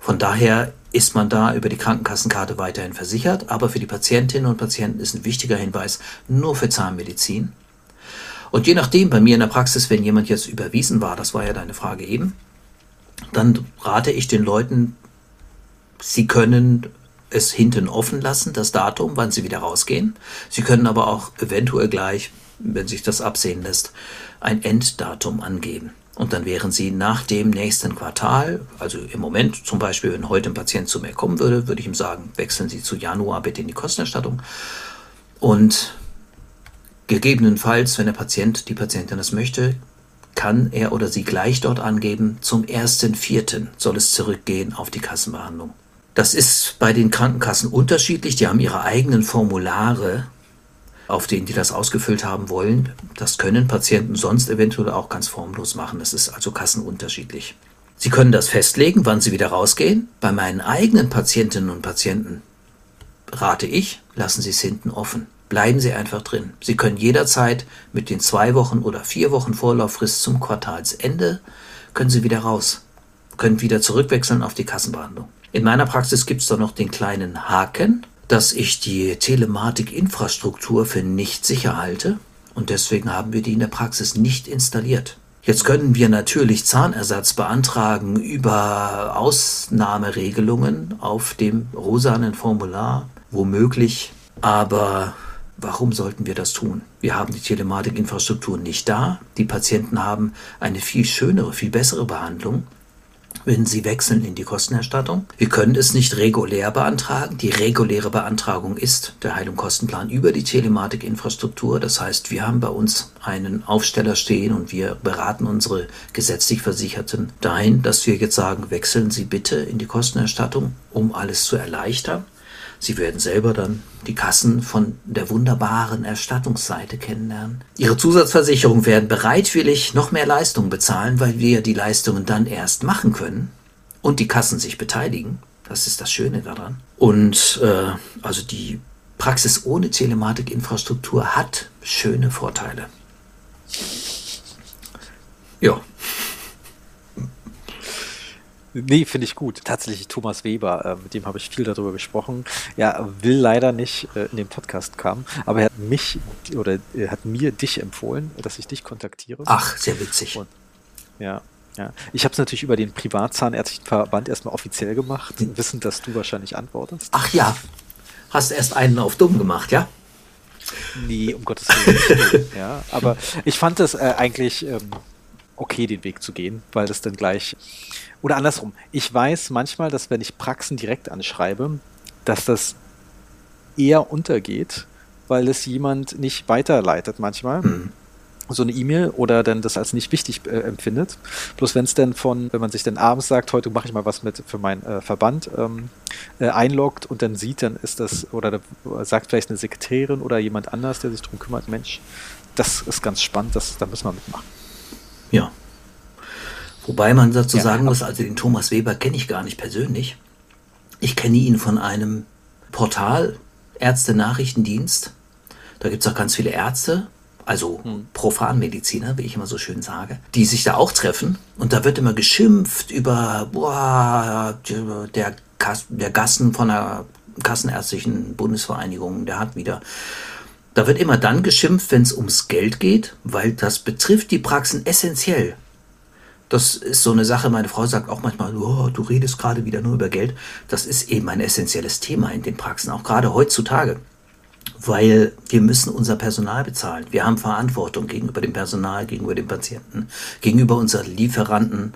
[SPEAKER 2] Von daher ist man da über die Krankenkassenkarte weiterhin versichert, aber für die Patientinnen und Patienten ist ein wichtiger Hinweis nur für Zahnmedizin. Und je nachdem, bei mir in der Praxis, wenn jemand jetzt überwiesen war, das war ja deine Frage eben, dann rate ich den Leuten, sie können es hinten offen lassen, das Datum, wann sie wieder rausgehen. Sie können aber auch eventuell gleich wenn sich das absehen lässt, ein Enddatum angeben. Und dann wären Sie nach dem nächsten Quartal, also im Moment zum Beispiel, wenn heute ein Patient zu mir kommen würde, würde ich ihm sagen, wechseln Sie zu Januar bitte in die Kostenerstattung. Und gegebenenfalls, wenn der Patient, die Patientin das möchte, kann er oder sie gleich dort angeben, zum 1.4. soll es zurückgehen auf die Kassenbehandlung. Das ist bei den Krankenkassen unterschiedlich, die haben ihre eigenen Formulare auf denen die das ausgefüllt haben wollen. Das können Patienten sonst eventuell auch ganz formlos machen. Das ist also kassenunterschiedlich. Sie können das festlegen, wann Sie wieder rausgehen. Bei meinen eigenen Patientinnen und Patienten rate ich, lassen Sie es hinten offen. Bleiben Sie einfach drin. Sie können jederzeit mit den zwei Wochen oder vier Wochen Vorlauffrist zum Quartalsende, können Sie wieder raus, können wieder zurückwechseln auf die Kassenbehandlung. In meiner Praxis gibt es da noch den kleinen Haken, dass ich die Telematik-Infrastruktur für nicht sicher halte und deswegen haben wir die in der Praxis nicht installiert. Jetzt können wir natürlich Zahnersatz beantragen über Ausnahmeregelungen auf dem rosanen Formular, womöglich, aber warum sollten wir das tun? Wir haben die Telematikinfrastruktur nicht da. Die Patienten haben eine viel schönere, viel bessere Behandlung wenn Sie wechseln in die Kostenerstattung. Wir können es nicht regulär beantragen. Die reguläre Beantragung ist der Heilungskostenplan über die Telematikinfrastruktur. Das heißt, wir haben bei uns einen Aufsteller stehen und wir beraten unsere gesetzlich Versicherten dahin, dass wir jetzt sagen, wechseln Sie bitte in die Kostenerstattung, um alles zu erleichtern. Sie werden selber dann die Kassen von der wunderbaren Erstattungsseite kennenlernen. Ihre Zusatzversicherungen werden bereitwillig noch mehr Leistungen bezahlen, weil wir die Leistungen dann erst machen können und die Kassen sich beteiligen. Das ist das Schöne daran. Und äh, also die Praxis ohne Telematikinfrastruktur hat schöne Vorteile.
[SPEAKER 1] Ja. Nee, finde ich gut. Tatsächlich Thomas Weber, äh, mit dem habe ich viel darüber gesprochen. Ja, will leider nicht äh, in den Podcast kommen, aber er hat mich oder er hat mir dich empfohlen, dass ich dich kontaktiere.
[SPEAKER 2] Ach, sehr witzig. Und,
[SPEAKER 1] ja, ja. Ich habe es natürlich über den Privatzahnärztlichen Verband erstmal offiziell gemacht, hm. wissend, dass du wahrscheinlich antwortest.
[SPEAKER 2] Ach ja, hast erst einen auf dumm gemacht, ja?
[SPEAKER 1] Nee, um Gottes Willen. ja, aber ich fand es äh, eigentlich ähm, okay, den Weg zu gehen, weil das dann gleich oder andersrum. Ich weiß manchmal, dass wenn ich Praxen direkt anschreibe, dass das eher untergeht, weil es jemand nicht weiterleitet manchmal. Mhm. So eine E-Mail oder dann das als nicht wichtig äh, empfindet. Bloß wenn es dann von, wenn man sich dann abends sagt, heute mache ich mal was mit für meinen äh, Verband, ähm, äh, einloggt und dann sieht, dann ist das, oder da sagt vielleicht eine Sekretärin oder jemand anders, der sich darum kümmert, Mensch, das ist ganz spannend, das, da müssen wir mitmachen.
[SPEAKER 2] Ja, Wobei man dazu ja, sagen muss, also den Thomas Weber kenne ich gar nicht persönlich. Ich kenne ihn von einem Portal, Ärzte-Nachrichtendienst. Da gibt es auch ganz viele Ärzte, also hm. Profanmediziner, wie ich immer so schön sage, die sich da auch treffen. Und da wird immer geschimpft über boah, der, der Gassen von der Kassenärztlichen Bundesvereinigung, der hat wieder. Da wird immer dann geschimpft, wenn es ums Geld geht, weil das betrifft die Praxen essentiell. Das ist so eine Sache, meine Frau sagt auch manchmal, oh, du redest gerade wieder nur über Geld. Das ist eben ein essentielles Thema in den Praxen, auch gerade heutzutage. Weil wir müssen unser Personal bezahlen. Wir haben Verantwortung gegenüber dem Personal, gegenüber den Patienten, gegenüber unseren Lieferanten,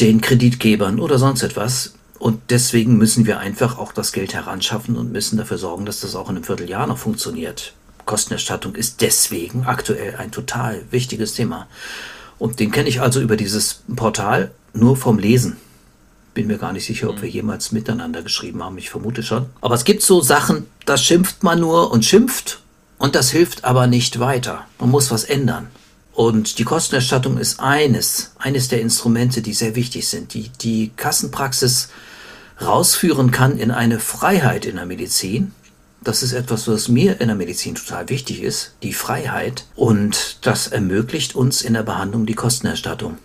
[SPEAKER 2] den Kreditgebern oder sonst etwas. Und deswegen müssen wir einfach auch das Geld heranschaffen und müssen dafür sorgen, dass das auch in einem Vierteljahr noch funktioniert. Kostenerstattung ist deswegen aktuell ein total wichtiges Thema. Und den kenne ich also über dieses Portal nur vom Lesen. Bin mir gar nicht sicher, ob wir mhm. jemals miteinander geschrieben haben. Ich vermute schon. Aber es gibt so Sachen, da schimpft man nur und schimpft und das hilft aber nicht weiter. Man muss was ändern. Und die Kostenerstattung ist eines, eines der Instrumente, die sehr wichtig sind, die die Kassenpraxis rausführen kann in eine Freiheit in der Medizin, das ist etwas, was mir in der Medizin total wichtig ist, die Freiheit. Und das ermöglicht uns in der Behandlung die Kostenerstattung.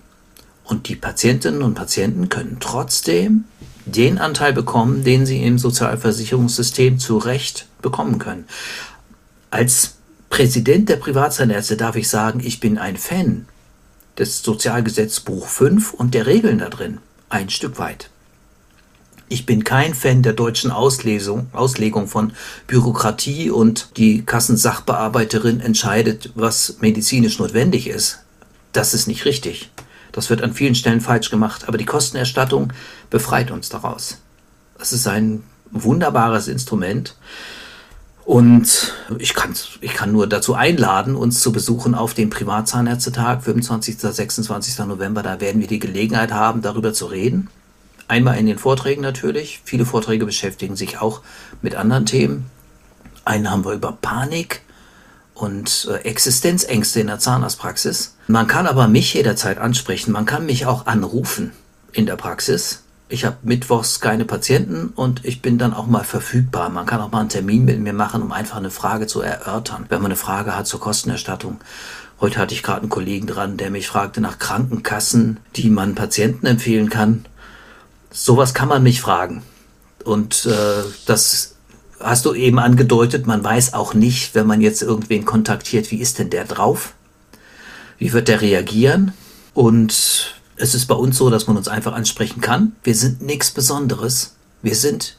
[SPEAKER 2] Und die Patientinnen und Patienten können trotzdem den Anteil bekommen, den sie im Sozialversicherungssystem zu Recht bekommen können. Als Präsident der Privatzahnärzte darf ich sagen, ich bin ein Fan des Sozialgesetzbuch 5 und der Regeln da drin. Ein Stück weit. Ich bin kein Fan der deutschen Auslesung, Auslegung von Bürokratie und die Kassensachbearbeiterin entscheidet, was medizinisch notwendig ist. Das ist nicht richtig. Das wird an vielen Stellen falsch gemacht, aber die Kostenerstattung befreit uns daraus. Das ist ein wunderbares Instrument. Und ich, ich kann nur dazu einladen, uns zu besuchen auf dem Privatzahnärztetag, 25. 26. November. Da werden wir die Gelegenheit haben, darüber zu reden. Einmal in den Vorträgen natürlich. Viele Vorträge beschäftigen sich auch mit anderen Themen. Einen haben wir über Panik und äh, Existenzängste in der Zahnarztpraxis. Man kann aber mich jederzeit ansprechen. Man kann mich auch anrufen in der Praxis. Ich habe mittwochs keine Patienten und ich bin dann auch mal verfügbar. Man kann auch mal einen Termin mit mir machen, um einfach eine Frage zu erörtern, wenn man eine Frage hat zur Kostenerstattung. Heute hatte ich gerade einen Kollegen dran, der mich fragte nach Krankenkassen, die man Patienten empfehlen kann. Sowas kann man mich fragen. Und äh, das hast du eben angedeutet, man weiß auch nicht, wenn man jetzt irgendwen kontaktiert, wie ist denn der drauf? Wie wird der reagieren? Und es ist bei uns so, dass man uns einfach ansprechen kann. Wir sind nichts Besonderes. Wir sind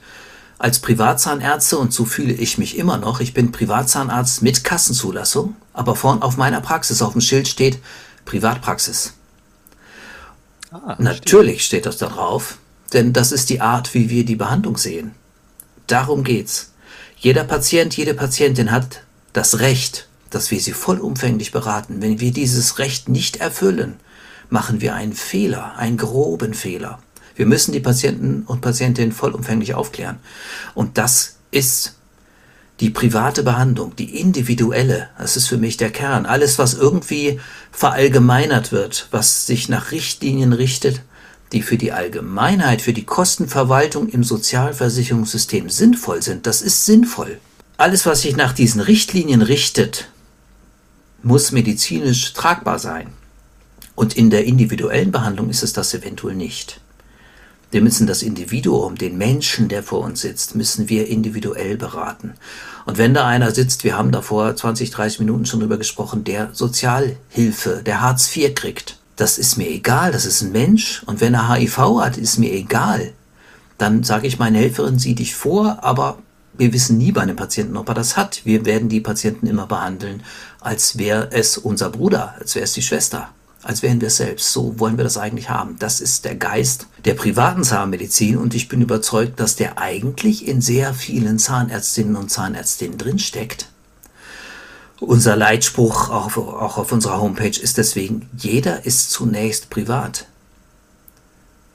[SPEAKER 2] als Privatzahnärzte, und so fühle ich mich immer noch, ich bin Privatzahnarzt mit Kassenzulassung, aber vorn auf meiner Praxis auf dem Schild steht Privatpraxis. Ah, Natürlich steht das da drauf, denn das ist die Art, wie wir die Behandlung sehen. Darum geht's. Jeder Patient, jede Patientin hat das Recht, dass wir sie vollumfänglich beraten. Wenn wir dieses Recht nicht erfüllen, machen wir einen Fehler, einen groben Fehler. Wir müssen die Patienten und Patientinnen vollumfänglich aufklären. Und das ist die private Behandlung, die individuelle, das ist für mich der Kern. Alles, was irgendwie verallgemeinert wird, was sich nach Richtlinien richtet, die für die Allgemeinheit, für die Kostenverwaltung im Sozialversicherungssystem sinnvoll sind, das ist sinnvoll. Alles, was sich nach diesen Richtlinien richtet, muss medizinisch tragbar sein. Und in der individuellen Behandlung ist es das eventuell nicht. Wir müssen das Individuum, den Menschen, der vor uns sitzt, müssen wir individuell beraten. Und wenn da einer sitzt, wir haben da vor 20, 30 Minuten schon drüber gesprochen, der Sozialhilfe, der Hartz IV kriegt, das ist mir egal, das ist ein Mensch. Und wenn er HIV hat, ist mir egal. Dann sage ich meine Helferin, sieh dich vor, aber wir wissen nie bei einem Patienten, ob er das hat. Wir werden die Patienten immer behandeln, als wäre es unser Bruder, als wäre es die Schwester als wären wir selbst. So wollen wir das eigentlich haben. Das ist der Geist der privaten Zahnmedizin und ich bin überzeugt, dass der eigentlich in sehr vielen Zahnärztinnen und Zahnärztinnen drinsteckt. Unser Leitspruch auch, auch auf unserer Homepage ist deswegen, jeder ist zunächst privat.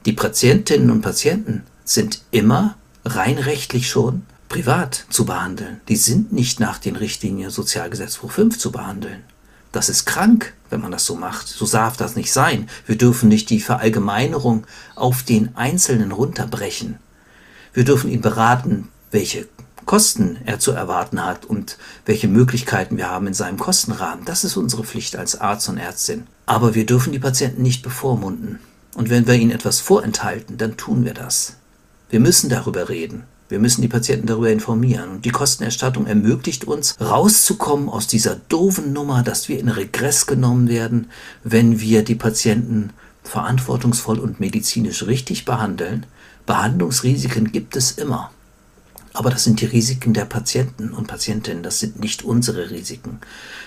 [SPEAKER 2] Die Patientinnen und Patienten sind immer rein rechtlich schon privat zu behandeln. Die sind nicht nach den Richtlinien Sozialgesetzbuch 5 zu behandeln. Das ist krank, wenn man das so macht. So darf das nicht sein. Wir dürfen nicht die Verallgemeinerung auf den Einzelnen runterbrechen. Wir dürfen ihn beraten, welche Kosten er zu erwarten hat und welche Möglichkeiten wir haben in seinem Kostenrahmen. Das ist unsere Pflicht als Arzt und Ärztin. Aber wir dürfen die Patienten nicht bevormunden. Und wenn wir ihnen etwas vorenthalten, dann tun wir das. Wir müssen darüber reden. Wir müssen die Patienten darüber informieren. Und die Kostenerstattung ermöglicht uns, rauszukommen aus dieser doofen Nummer, dass wir in Regress genommen werden, wenn wir die Patienten verantwortungsvoll und medizinisch richtig behandeln. Behandlungsrisiken gibt es immer. Aber das sind die Risiken der Patienten und Patientinnen, das sind nicht unsere Risiken.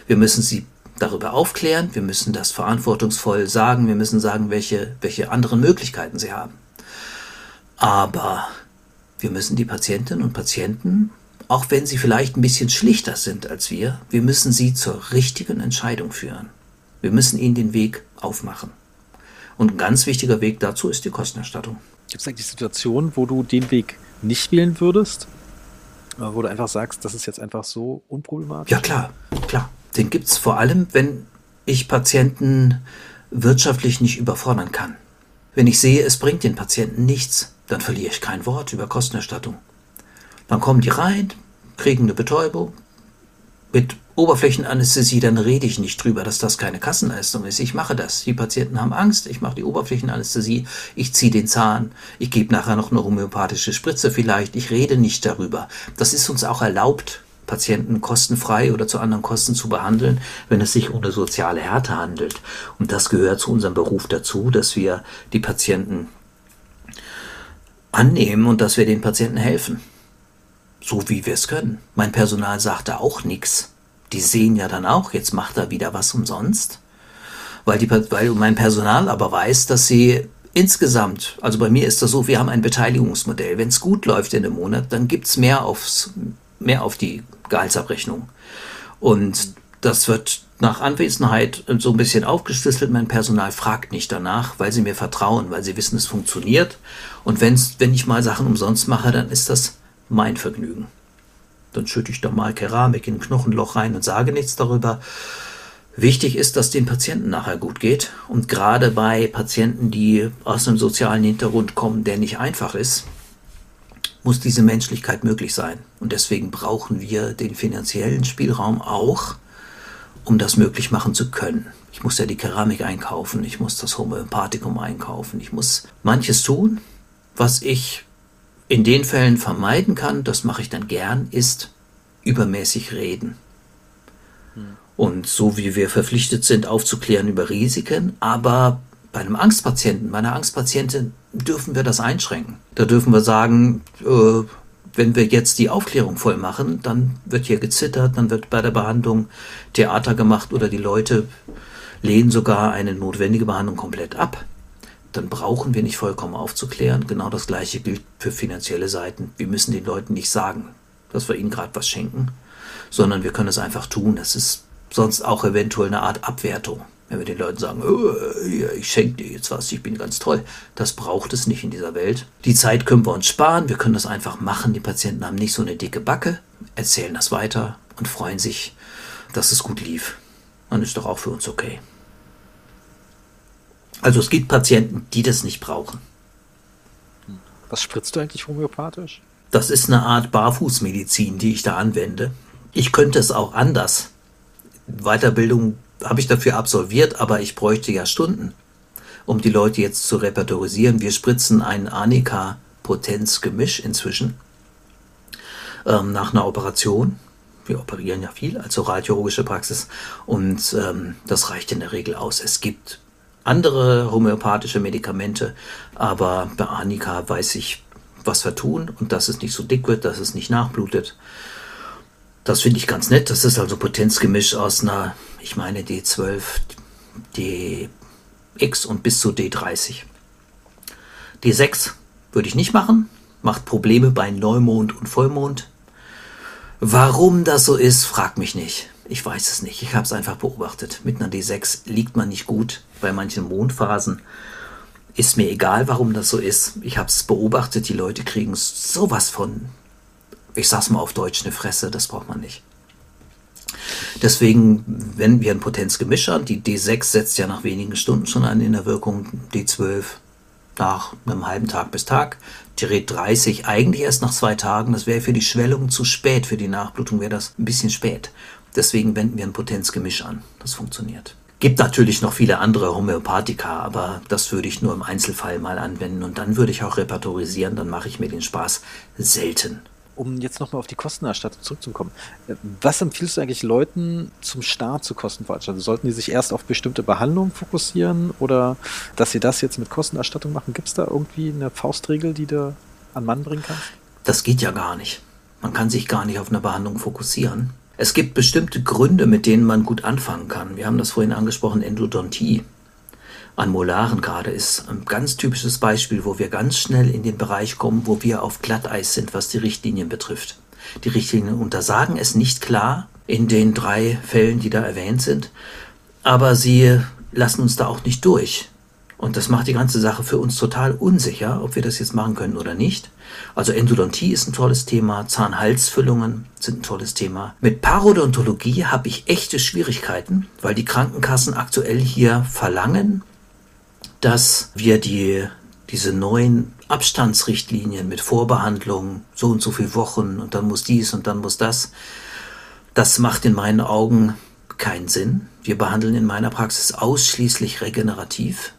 [SPEAKER 2] Wir müssen sie darüber aufklären, wir müssen das verantwortungsvoll sagen, wir müssen sagen, welche, welche anderen Möglichkeiten sie haben. Aber wir müssen die Patientinnen und Patienten, auch wenn sie vielleicht ein bisschen schlichter sind als wir, wir müssen sie zur richtigen Entscheidung führen. Wir müssen ihnen den Weg aufmachen. Und ein ganz wichtiger Weg dazu ist die Kostenerstattung.
[SPEAKER 1] Gibt es eigentlich Situationen, wo du den Weg nicht wählen würdest? Wo du einfach sagst, das ist jetzt einfach so unproblematisch?
[SPEAKER 2] Ja, klar, klar. Den gibt es vor allem, wenn ich Patienten wirtschaftlich nicht überfordern kann. Wenn ich sehe, es bringt den Patienten nichts, dann verliere ich kein Wort über Kostenerstattung. Dann kommen die rein, kriegen eine Betäubung. Mit Oberflächenanästhesie, dann rede ich nicht drüber, dass das keine Kassenleistung ist. Ich mache das. Die Patienten haben Angst. Ich mache die Oberflächenanästhesie. Ich ziehe den Zahn. Ich gebe nachher noch eine homöopathische Spritze vielleicht. Ich rede nicht darüber. Das ist uns auch erlaubt, Patienten kostenfrei oder zu anderen Kosten zu behandeln, wenn es sich um eine soziale Härte handelt. Und das gehört zu unserem Beruf dazu, dass wir die Patienten annehmen und dass wir den Patienten helfen. So wie wir es können. Mein Personal sagt da auch nichts. Die sehen ja dann auch, jetzt macht er wieder was umsonst. Weil, die, weil mein Personal aber weiß, dass sie insgesamt, also bei mir ist das so, wir haben ein Beteiligungsmodell. Wenn es gut läuft in einem Monat, dann gibt es mehr, mehr auf die Gehaltsabrechnung. Und das wird nach Anwesenheit so ein bisschen aufgeschlüsselt. Mein Personal fragt nicht danach, weil sie mir vertrauen, weil sie wissen, es funktioniert. Und wenn's, wenn ich mal Sachen umsonst mache, dann ist das mein Vergnügen. Dann schütte ich da mal Keramik in ein Knochenloch rein und sage nichts darüber. Wichtig ist, dass dem Patienten nachher gut geht. Und gerade bei Patienten, die aus einem sozialen Hintergrund kommen, der nicht einfach ist, muss diese Menschlichkeit möglich sein. Und deswegen brauchen wir den finanziellen Spielraum auch, um das möglich machen zu können. Ich muss ja die Keramik einkaufen, ich muss das Homöopathikum einkaufen, ich muss manches tun, was ich in den Fällen vermeiden kann, das mache ich dann gern, ist übermäßig reden. Und so wie wir verpflichtet sind, aufzuklären über Risiken, aber bei einem Angstpatienten, bei einer Angstpatientin dürfen wir das einschränken. Da dürfen wir sagen, äh, wenn wir jetzt die Aufklärung voll machen, dann wird hier gezittert, dann wird bei der Behandlung Theater gemacht oder die Leute lehnen sogar eine notwendige Behandlung komplett ab. Dann brauchen wir nicht vollkommen aufzuklären. Genau das gleiche gilt für finanzielle Seiten. Wir müssen den Leuten nicht sagen, dass wir ihnen gerade was schenken, sondern wir können es einfach tun. Das ist sonst auch eventuell eine Art Abwertung. Wenn wir den Leuten sagen, oh, ich schenke dir jetzt was, ich bin ganz toll. Das braucht es nicht in dieser Welt. Die Zeit können wir uns sparen, wir können das einfach machen. Die Patienten haben nicht so eine dicke Backe, erzählen das weiter und freuen sich, dass es gut lief. Dann ist doch auch für uns okay. Also es gibt Patienten, die das nicht brauchen.
[SPEAKER 1] Was spritzt du eigentlich homöopathisch?
[SPEAKER 2] Das ist eine Art Barfußmedizin, die ich da anwende. Ich könnte es auch anders. Weiterbildung habe ich dafür absolviert, aber ich bräuchte ja Stunden, um die Leute jetzt zu repertorisieren. Wir spritzen ein Anika-Potenz-Gemisch inzwischen ähm, nach einer Operation. Wir operieren ja viel als radiologische Praxis und ähm, das reicht in der Regel aus. Es gibt andere homöopathische Medikamente, aber bei Anika weiß ich, was wir tun und dass es nicht so dick wird, dass es nicht nachblutet. Das finde ich ganz nett. Das ist also Potenzgemisch aus einer, ich meine D12, DX und bis zu D30. D6 würde ich nicht machen, macht Probleme bei Neumond und Vollmond. Warum das so ist, frag mich nicht. Ich weiß es nicht. Ich habe es einfach beobachtet. Mit einer D6 liegt man nicht gut bei manchen Mondphasen. Ist mir egal, warum das so ist. Ich habe es beobachtet. Die Leute kriegen sowas von ich sag's mal auf Deutsch, eine Fresse, das braucht man nicht. Deswegen, wenn wir ein Potenzgemisch haben, die D6 setzt ja nach wenigen Stunden schon an in der Wirkung, D12 nach einem halben Tag bis Tag, Red 30 eigentlich erst nach zwei Tagen, das wäre für die Schwellung zu spät, für die Nachblutung wäre das ein bisschen spät. Deswegen wenden wir ein Potenzgemisch an, das funktioniert. Gibt natürlich noch viele andere Homöopathika, aber das würde ich nur im Einzelfall mal anwenden und dann würde ich auch repertorisieren, dann mache ich mir den Spaß selten
[SPEAKER 1] um jetzt nochmal auf die Kostenerstattung zurückzukommen, was empfiehlst du eigentlich Leuten zum Start zu Kostenveranstaltungen? Sollten die sich erst auf bestimmte Behandlungen fokussieren oder dass sie das jetzt mit Kostenerstattung machen? Gibt es da irgendwie eine Faustregel, die du an Mann bringen kannst?
[SPEAKER 2] Das geht ja gar nicht. Man kann sich gar nicht auf eine Behandlung fokussieren. Es gibt bestimmte Gründe, mit denen man gut anfangen kann. Wir haben das vorhin angesprochen, Endodontie an Molaren gerade ist ein ganz typisches Beispiel, wo wir ganz schnell in den Bereich kommen, wo wir auf Glatteis sind, was die Richtlinien betrifft. Die Richtlinien untersagen es nicht klar in den drei Fällen, die da erwähnt sind, aber sie lassen uns da auch nicht durch. Und das macht die ganze Sache für uns total unsicher, ob wir das jetzt machen können oder nicht. Also Endodontie ist ein tolles Thema, Zahnhalsfüllungen sind ein tolles Thema. Mit Parodontologie habe ich echte Schwierigkeiten, weil die Krankenkassen aktuell hier verlangen, dass wir die, diese neuen Abstandsrichtlinien mit Vorbehandlung, so und so viele Wochen und dann muss dies und dann muss das, das macht in meinen Augen keinen Sinn. Wir behandeln in meiner Praxis ausschließlich regenerativ.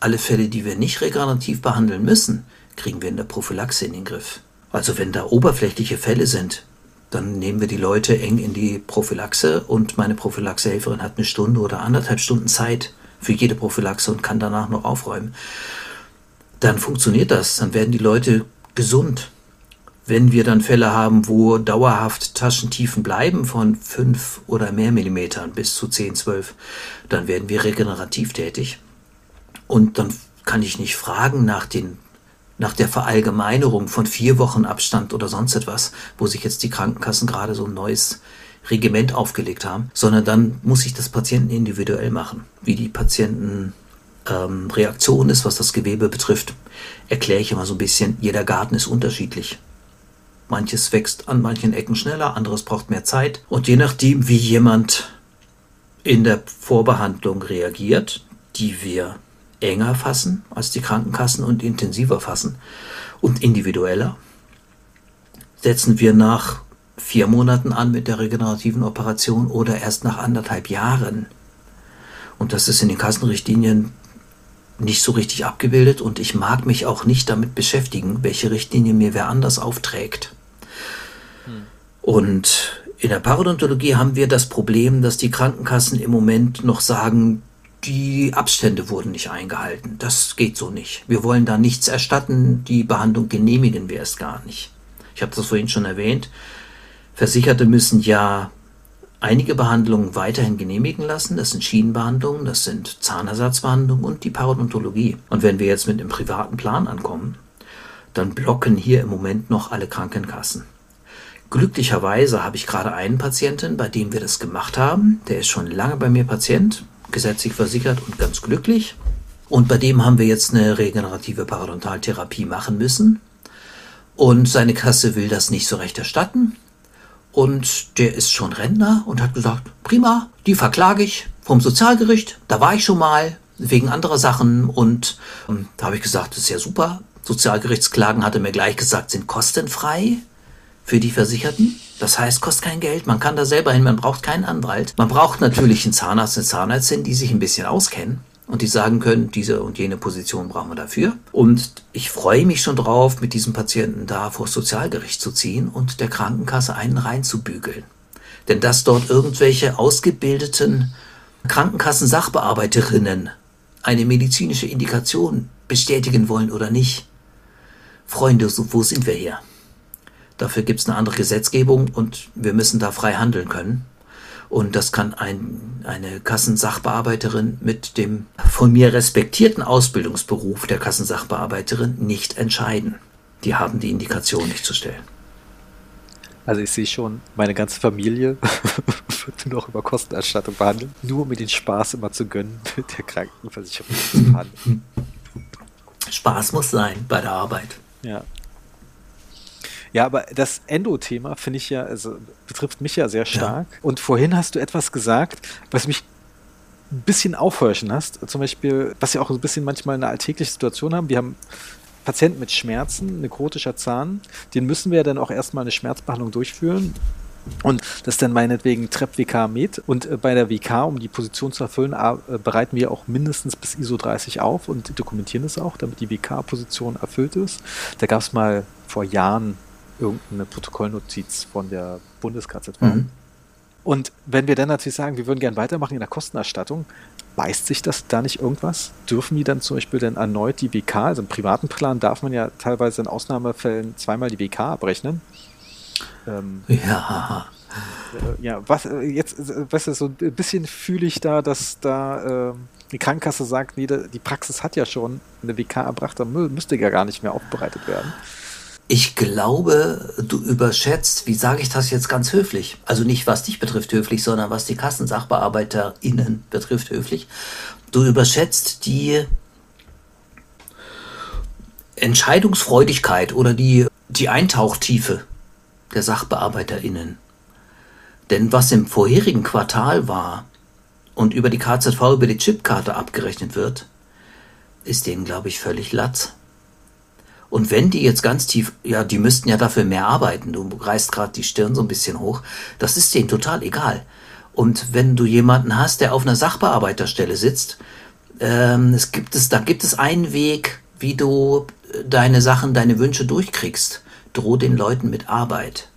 [SPEAKER 2] Alle Fälle, die wir nicht regenerativ behandeln müssen, kriegen wir in der Prophylaxe in den Griff. Also wenn da oberflächliche Fälle sind, dann nehmen wir die Leute eng in die Prophylaxe und meine Prophylaxehelferin hat eine Stunde oder anderthalb Stunden Zeit, für jede Prophylaxe und kann danach noch aufräumen, dann funktioniert das. Dann werden die Leute gesund. Wenn wir dann Fälle haben, wo dauerhaft Taschentiefen bleiben von 5 oder mehr Millimetern bis zu 10, 12, dann werden wir regenerativ tätig. Und dann kann ich nicht fragen nach den nach der Verallgemeinerung von vier Wochen Abstand oder sonst etwas, wo sich jetzt die Krankenkassen gerade so ein neues Regiment aufgelegt haben, sondern dann muss ich das Patienten individuell machen. Wie die Patientenreaktion ähm, ist, was das Gewebe betrifft, erkläre ich immer so ein bisschen. Jeder Garten ist unterschiedlich. Manches wächst an manchen Ecken schneller, anderes braucht mehr Zeit. Und je nachdem, wie jemand in der Vorbehandlung reagiert, die wir enger fassen als die Krankenkassen und intensiver fassen und individueller, setzen wir nach vier Monaten an mit der regenerativen Operation oder erst nach anderthalb Jahren. Und das ist in den Kassenrichtlinien nicht so richtig abgebildet und ich mag mich auch nicht damit beschäftigen, welche Richtlinie mir wer anders aufträgt. Hm. Und in der Parodontologie haben wir das Problem, dass die Krankenkassen im Moment noch sagen, die Abstände wurden nicht eingehalten. Das geht so nicht. Wir wollen da nichts erstatten, die Behandlung genehmigen wir es gar nicht. Ich habe das vorhin schon erwähnt. Versicherte müssen ja einige Behandlungen weiterhin genehmigen lassen. Das sind Schienenbehandlungen, das sind Zahnersatzbehandlungen und die Parodontologie. Und wenn wir jetzt mit einem privaten Plan ankommen, dann blocken hier im Moment noch alle Krankenkassen. Glücklicherweise habe ich gerade einen Patienten, bei dem wir das gemacht haben. Der ist schon lange bei mir Patient, gesetzlich versichert und ganz glücklich. Und bei dem haben wir jetzt eine regenerative Parodontaltherapie machen müssen. Und seine Kasse will das nicht so recht erstatten. Und der ist schon Rentner und hat gesagt, prima, die verklage ich vom Sozialgericht. Da war ich schon mal wegen anderer Sachen. Und ähm, da habe ich gesagt, das ist ja super. Sozialgerichtsklagen hatte mir gleich gesagt, sind kostenfrei für die Versicherten. Das heißt, kostet kein Geld, man kann da selber hin, man braucht keinen Anwalt. Man braucht natürlich einen Zahnarzt, eine Zahnärztin, die sich ein bisschen auskennen und die sagen können, diese und jene Position brauchen wir dafür. Und ich freue mich schon drauf, mit diesem Patienten da vor das Sozialgericht zu ziehen und der Krankenkasse einen reinzubügeln. Denn dass dort irgendwelche ausgebildeten Krankenkassen-Sachbearbeiterinnen eine medizinische Indikation bestätigen wollen oder nicht, Freunde, wo sind wir hier? Dafür gibt es eine andere Gesetzgebung und wir müssen da frei handeln können. Und das kann ein, eine Kassensachbearbeiterin mit dem von mir respektierten Ausbildungsberuf der Kassensachbearbeiterin nicht entscheiden. Die haben die Indikation nicht zu stellen.
[SPEAKER 1] Also ich sehe schon, meine ganze Familie wird nur noch über Kostenerstattung behandeln, nur um mir den Spaß immer zu gönnen, mit der Krankenversicherung zu behandeln.
[SPEAKER 2] Spaß muss sein bei der Arbeit.
[SPEAKER 1] Ja. Ja, aber das Endo-Thema finde ich ja, also betrifft mich ja sehr stark. Ja. Und vorhin hast du etwas gesagt, was mich ein bisschen aufhorchen hast. Zum Beispiel, was wir auch ein bisschen manchmal eine alltägliche Situation haben. Wir haben Patienten mit Schmerzen, nekrotischer Zahn, den müssen wir ja dann auch erstmal eine Schmerzbehandlung durchführen. Und das ist dann meinetwegen Trepp WK Med. Und äh, bei der WK, um die Position zu erfüllen, äh, bereiten wir auch mindestens bis ISO 30 auf und dokumentieren es auch, damit die WK-Position erfüllt ist. Da gab es mal vor Jahren irgendeine Protokollnotiz von der Bundeskazett Mhm. Und wenn wir dann natürlich sagen, wir würden gerne weitermachen in der Kostenerstattung, beißt sich das da nicht irgendwas? Dürfen die dann zum Beispiel dann erneut die WK, also im privaten Plan darf man ja teilweise in Ausnahmefällen zweimal die WK abrechnen?
[SPEAKER 2] Ähm, ja.
[SPEAKER 1] Äh, ja, was äh, jetzt, äh, weißt du, so ein bisschen fühle ich da, dass da äh, die Krankenkasse sagt, nee, die Praxis hat ja schon eine WK erbracht, da müsste ja gar nicht mehr aufbereitet werden.
[SPEAKER 2] Ich glaube, du überschätzt, wie sage ich das jetzt ganz höflich? Also nicht was dich betrifft höflich, sondern was die KassensachbearbeiterInnen betrifft höflich. Du überschätzt die Entscheidungsfreudigkeit oder die, die Eintauchtiefe der SachbearbeiterInnen. Denn was im vorherigen Quartal war und über die KZV, über die Chipkarte abgerechnet wird, ist denen, glaube ich, völlig latz. Und wenn die jetzt ganz tief, ja, die müssten ja dafür mehr arbeiten, du reißt gerade die Stirn so ein bisschen hoch, das ist denen total egal. Und wenn du jemanden hast, der auf einer Sachbearbeiterstelle sitzt, ähm, es gibt es, da gibt es einen Weg, wie du deine Sachen, deine Wünsche durchkriegst. Droh den Leuten mit Arbeit.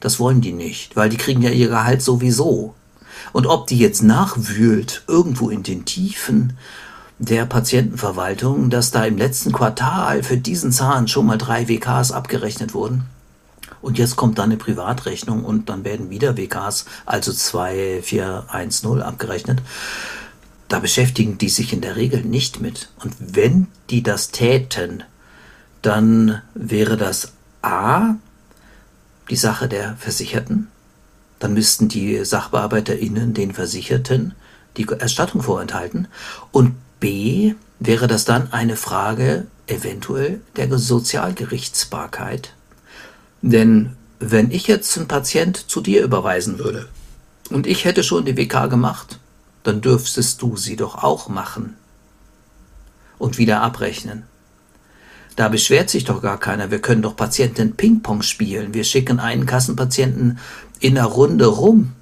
[SPEAKER 2] Das wollen die nicht, weil die kriegen ja ihr Gehalt sowieso. Und ob die jetzt nachwühlt, irgendwo in den Tiefen der Patientenverwaltung, dass da im letzten Quartal für diesen Zahn schon mal drei WKs abgerechnet wurden. Und jetzt kommt dann eine Privatrechnung und dann werden wieder WKs, also 2410 abgerechnet. Da beschäftigen die sich in der Regel nicht mit. Und wenn die das täten, dann wäre das A, die Sache der Versicherten. Dann müssten die SachbearbeiterInnen den Versicherten die Erstattung vorenthalten. Und B wäre das dann eine Frage eventuell der Sozialgerichtsbarkeit, Denn wenn ich jetzt einen Patient zu dir überweisen würde und ich hätte schon die WK gemacht, dann dürftest du sie doch auch machen und wieder abrechnen. Da beschwert sich doch gar keiner. Wir können doch Patienten Ping-Pong spielen. Wir schicken einen Kassenpatienten in der Runde rum.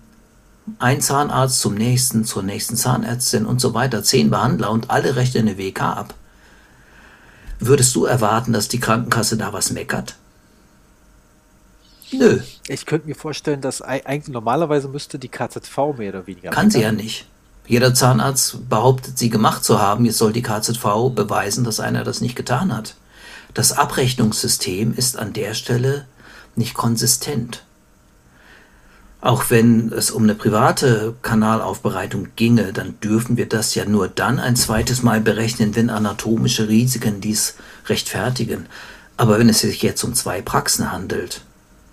[SPEAKER 2] Ein Zahnarzt zum nächsten, zur nächsten Zahnärztin und so weiter. Zehn Behandler und alle rechnen eine WK ab. Würdest du erwarten, dass die Krankenkasse da was meckert?
[SPEAKER 1] Nö. Ich könnte mir vorstellen, dass eigentlich normalerweise müsste die KZV mehr oder weniger.
[SPEAKER 2] Kann meckern. sie ja nicht. Jeder Zahnarzt behauptet, sie gemacht zu haben. Jetzt soll die KZV beweisen, dass einer das nicht getan hat. Das Abrechnungssystem ist an der Stelle nicht konsistent. Auch wenn es um eine private Kanalaufbereitung ginge, dann dürfen wir das ja nur dann ein zweites Mal berechnen, wenn anatomische Risiken dies rechtfertigen. Aber wenn es sich jetzt um zwei Praxen handelt,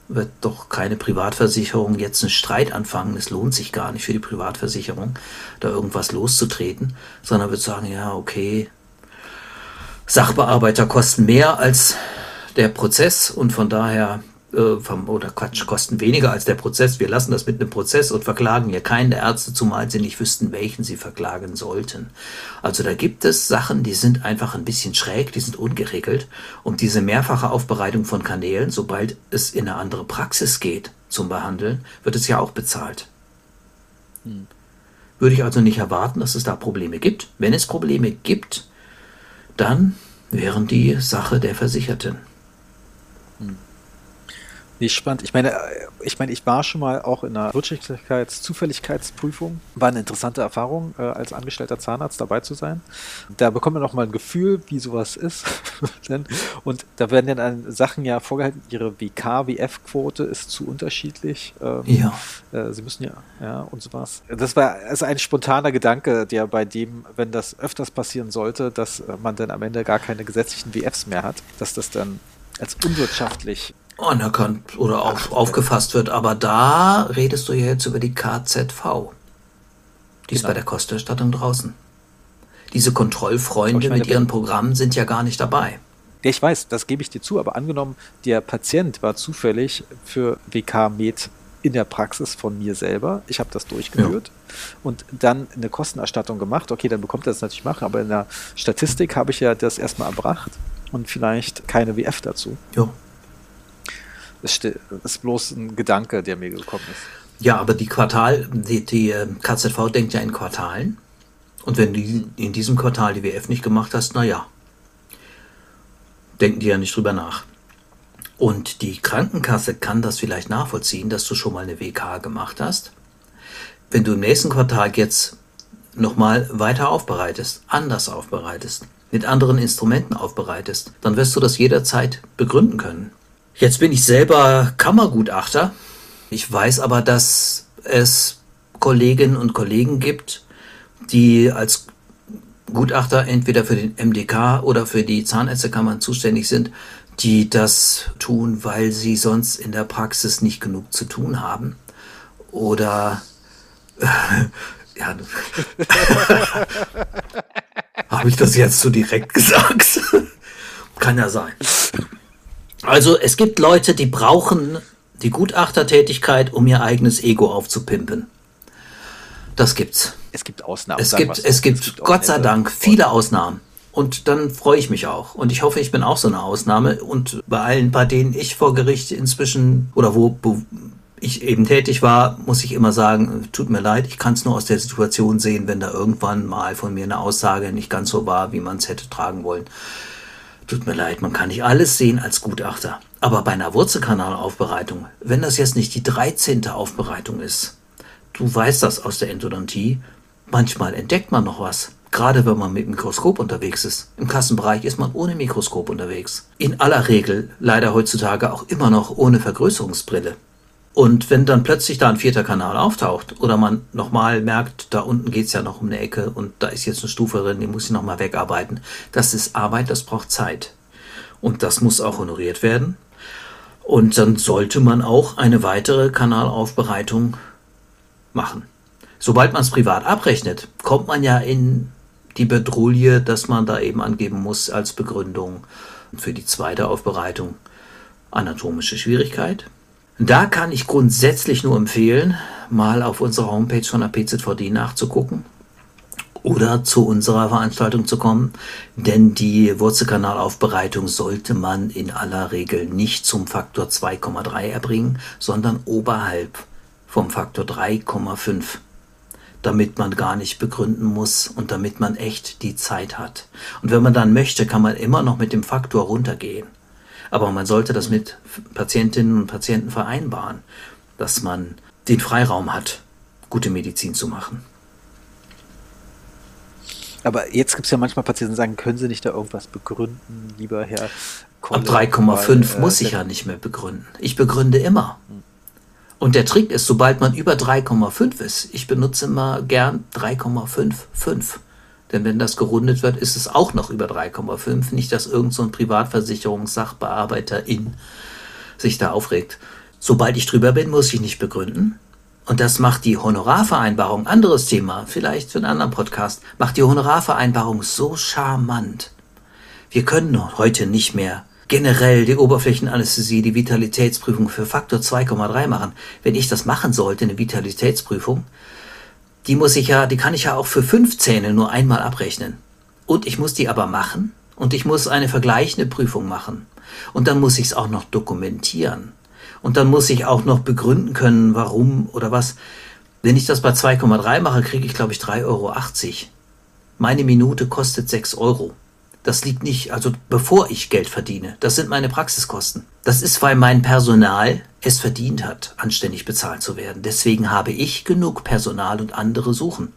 [SPEAKER 2] wird doch keine Privatversicherung jetzt einen Streit anfangen. Es lohnt sich gar nicht für die Privatversicherung, da irgendwas loszutreten, sondern wird sagen, ja, okay, Sachbearbeiter kosten mehr als der Prozess und von daher vom, oder Quatsch, kosten weniger als der Prozess. Wir lassen das mit einem Prozess und verklagen hier keinen der Ärzte, zumal sie nicht wüssten, welchen sie verklagen sollten. Also da gibt es Sachen, die sind einfach ein bisschen schräg, die sind ungeregelt. Und diese mehrfache Aufbereitung von Kanälen, sobald es in eine andere Praxis geht zum Behandeln, wird es ja auch bezahlt. Hm. Würde ich also nicht erwarten, dass es da Probleme gibt. Wenn es Probleme gibt, dann wären die Sache der Versicherten.
[SPEAKER 1] Nee, spannend. Ich meine, äh, ich meine, ich war schon mal auch in einer Wirtschaftlichkeits-Zufälligkeitsprüfung. War eine interessante Erfahrung, äh, als angestellter Zahnarzt dabei zu sein. Da bekommt man auch mal ein Gefühl, wie sowas ist. und da werden dann Sachen ja vorgehalten, ihre WK-WF-Quote ist zu unterschiedlich.
[SPEAKER 2] Ähm, ja.
[SPEAKER 1] Äh, sie müssen ja, ja, und sowas. Das war also ein spontaner Gedanke, der bei dem, wenn das öfters passieren sollte, dass man dann am Ende gar keine gesetzlichen WFs mehr hat, dass das dann als unwirtschaftlich
[SPEAKER 2] anerkannt oder auch aufgefasst wird. Aber da redest du ja jetzt über die KZV. Die ist genau. bei der Kosterstattung draußen. Diese Kontrollfreunde meine, mit ihren Programmen sind ja gar nicht dabei.
[SPEAKER 1] Ich weiß, das gebe ich dir zu, aber angenommen, der Patient war zufällig für WK-Med in der Praxis von mir selber. Ich habe das durchgeführt ja. und dann eine Kostenerstattung gemacht. Okay, dann bekommt er das natürlich machen, aber in der Statistik habe ich ja das erstmal erbracht und vielleicht keine WF dazu.
[SPEAKER 2] Ja.
[SPEAKER 1] Das ist bloß ein Gedanke, der mir gekommen ist.
[SPEAKER 2] Ja, aber die Quartal, die, die äh, KZV denkt ja in Quartalen. Und wenn du in diesem Quartal die WF nicht gemacht hast, naja, denken die ja nicht drüber nach. Und die Krankenkasse kann das vielleicht nachvollziehen, dass du schon mal eine WK gemacht hast. Wenn du im nächsten Quartal jetzt nochmal weiter aufbereitest, anders aufbereitest, mit anderen Instrumenten aufbereitest, dann wirst du das jederzeit begründen können. Jetzt bin ich selber Kammergutachter. Ich weiß aber, dass es Kolleginnen und Kollegen gibt, die als Gutachter entweder für den MDK oder für die Zahnärztekammern zuständig sind, die das tun, weil sie sonst in der Praxis nicht genug zu tun haben. Oder ja, habe ich das jetzt so direkt gesagt? Kann ja sein. Also es gibt Leute, die brauchen die Gutachtertätigkeit, um ihr eigenes Ego aufzupimpen. Das gibt's.
[SPEAKER 1] Es gibt Ausnahmen.
[SPEAKER 2] Es gibt, es gibt, es gibt Gott sei Dank viele Ausnahmen. Und dann freue ich mich auch. Und ich hoffe, ich bin auch so eine Ausnahme. Und bei allen, bei denen ich vor Gericht inzwischen oder wo ich eben tätig war, muss ich immer sagen, tut mir leid, ich kann es nur aus der Situation sehen, wenn da irgendwann mal von mir eine Aussage nicht ganz so war, wie man es hätte tragen wollen. Tut mir leid, man kann nicht alles sehen als Gutachter. Aber bei einer Wurzelkanalaufbereitung, wenn das jetzt nicht die 13. Aufbereitung ist, du weißt das aus der Endodontie, manchmal entdeckt man noch was. Gerade wenn man mit Mikroskop unterwegs ist. Im Kassenbereich ist man ohne Mikroskop unterwegs. In aller Regel leider heutzutage auch immer noch ohne Vergrößerungsbrille. Und wenn dann plötzlich da ein vierter Kanal auftaucht oder man nochmal merkt, da unten geht's ja noch um eine Ecke und da ist jetzt eine Stufe drin, die muss ich nochmal wegarbeiten. Das ist Arbeit, das braucht Zeit. Und das muss auch honoriert werden. Und dann sollte man auch eine weitere Kanalaufbereitung machen. Sobald man es privat abrechnet, kommt man ja in die Bedrulle, dass man da eben angeben muss als Begründung für die zweite Aufbereitung anatomische Schwierigkeit. Da kann ich grundsätzlich nur empfehlen, mal auf unserer Homepage von der PZVD nachzugucken oder zu unserer Veranstaltung zu kommen, denn die Wurzelkanalaufbereitung sollte man in aller Regel nicht zum Faktor 2,3 erbringen, sondern oberhalb vom Faktor 3,5, damit man gar nicht begründen muss und damit man echt die Zeit hat. Und wenn man dann möchte, kann man immer noch mit dem Faktor runtergehen. Aber man sollte das mit Patientinnen und Patienten vereinbaren, dass man den Freiraum hat, gute Medizin zu machen.
[SPEAKER 1] Aber jetzt gibt es ja manchmal Patienten, die sagen, können Sie nicht da irgendwas begründen, lieber Herr
[SPEAKER 2] Kolle? Ab 3,5 äh, muss ich ja nicht mehr begründen. Ich begründe immer. Und der Trick ist, sobald man über 3,5 ist, ich benutze immer gern 3,55. Denn wenn das gerundet wird, ist es auch noch über 3,5. Nicht, dass irgendein so Privatversicherungssachbearbeiterin sich da aufregt. Sobald ich drüber bin, muss ich nicht begründen. Und das macht die Honorarvereinbarung, anderes Thema, vielleicht für einen anderen Podcast, macht die Honorarvereinbarung so charmant. Wir können heute nicht mehr generell die Oberflächenanästhesie, die Vitalitätsprüfung für Faktor 2,3 machen. Wenn ich das machen sollte, eine Vitalitätsprüfung, die muss ich ja, die kann ich ja auch für fünf Zähne nur einmal abrechnen. Und ich muss die aber machen und ich muss eine vergleichende Prüfung machen. Und dann muss ich es auch noch dokumentieren. Und dann muss ich auch noch begründen können, warum oder was. Wenn ich das bei 2,3 mache, kriege ich, glaube ich, 3,80 Euro. Meine Minute kostet 6 Euro. Das liegt nicht, also bevor ich Geld verdiene. Das sind meine Praxiskosten. Das ist, weil mein Personal es verdient hat, anständig bezahlt zu werden. Deswegen habe ich genug Personal und andere suchen.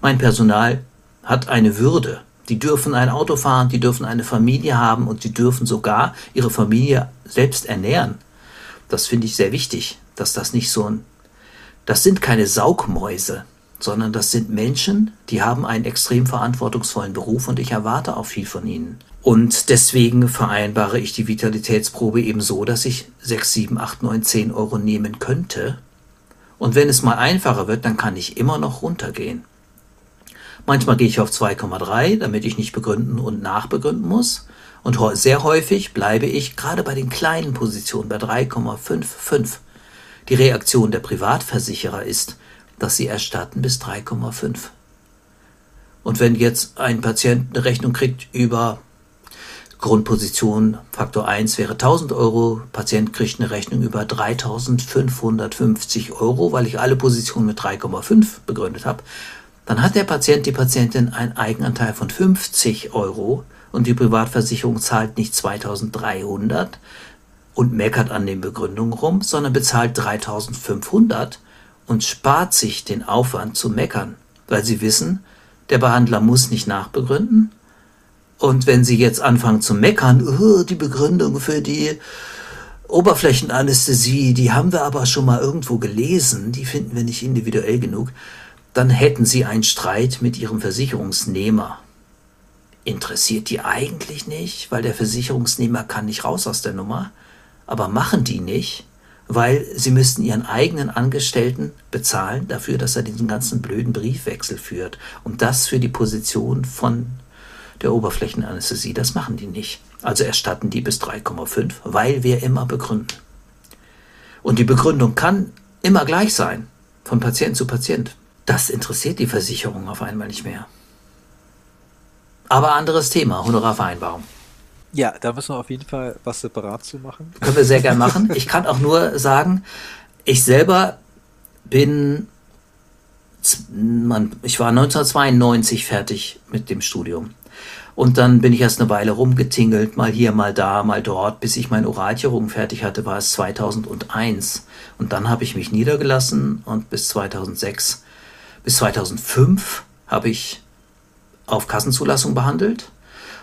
[SPEAKER 2] Mein Personal hat eine Würde. Die dürfen ein Auto fahren, die dürfen eine Familie haben und die dürfen sogar ihre Familie selbst ernähren. Das finde ich sehr wichtig, dass das nicht so ein. Das sind keine Saugmäuse, sondern das sind Menschen, die haben einen extrem verantwortungsvollen Beruf und ich erwarte auch viel von ihnen. Und deswegen vereinbare ich die Vitalitätsprobe eben so, dass ich 6, 7, 8, 9, 10 Euro nehmen könnte. Und wenn es mal einfacher wird, dann kann ich immer noch runtergehen. Manchmal gehe ich auf 2,3, damit ich nicht begründen und nachbegründen muss. Und sehr häufig bleibe ich gerade bei den kleinen Positionen bei 3,55. Die Reaktion der Privatversicherer ist, dass sie erstatten bis 3,5. Und wenn jetzt ein Patient eine Rechnung kriegt über Grundposition Faktor 1 wäre 1000 Euro, Patient kriegt eine Rechnung über 3550 Euro, weil ich alle Positionen mit 3,5 begründet habe, dann hat der Patient, die Patientin einen Eigenanteil von 50 Euro und die Privatversicherung zahlt nicht 2300 und meckert an den Begründungen rum, sondern bezahlt 3500 und spart sich den Aufwand zu meckern, weil sie wissen, der Behandler muss nicht nachbegründen. Und wenn sie jetzt anfangen zu meckern, oh, die Begründung für die Oberflächenanästhesie, die haben wir aber schon mal irgendwo gelesen, die finden wir nicht individuell genug, dann hätten sie einen Streit mit ihrem Versicherungsnehmer interessiert die eigentlich nicht, weil der Versicherungsnehmer kann nicht raus aus der Nummer, aber machen die nicht, weil sie müssten ihren eigenen Angestellten bezahlen dafür, dass er diesen ganzen blöden Briefwechsel führt. Und das für die Position von der Oberflächenanästhesie, das machen die nicht. Also erstatten die bis 3,5, weil wir immer begründen. Und die Begründung kann immer gleich sein, von Patient zu Patient. Das interessiert die Versicherung auf einmal nicht mehr. Aber anderes Thema, Honorarvereinbarung.
[SPEAKER 1] Ja, da müssen wir auf jeden Fall was separat zu machen.
[SPEAKER 2] Können wir sehr gern machen. Ich kann auch nur sagen, ich selber bin, ich war 1992 fertig mit dem Studium. Und dann bin ich erst eine Weile rumgetingelt, mal hier, mal da, mal dort, bis ich mein Oralchirurgen fertig hatte, war es 2001. Und dann habe ich mich niedergelassen und bis 2006, bis 2005 habe ich auf Kassenzulassung behandelt.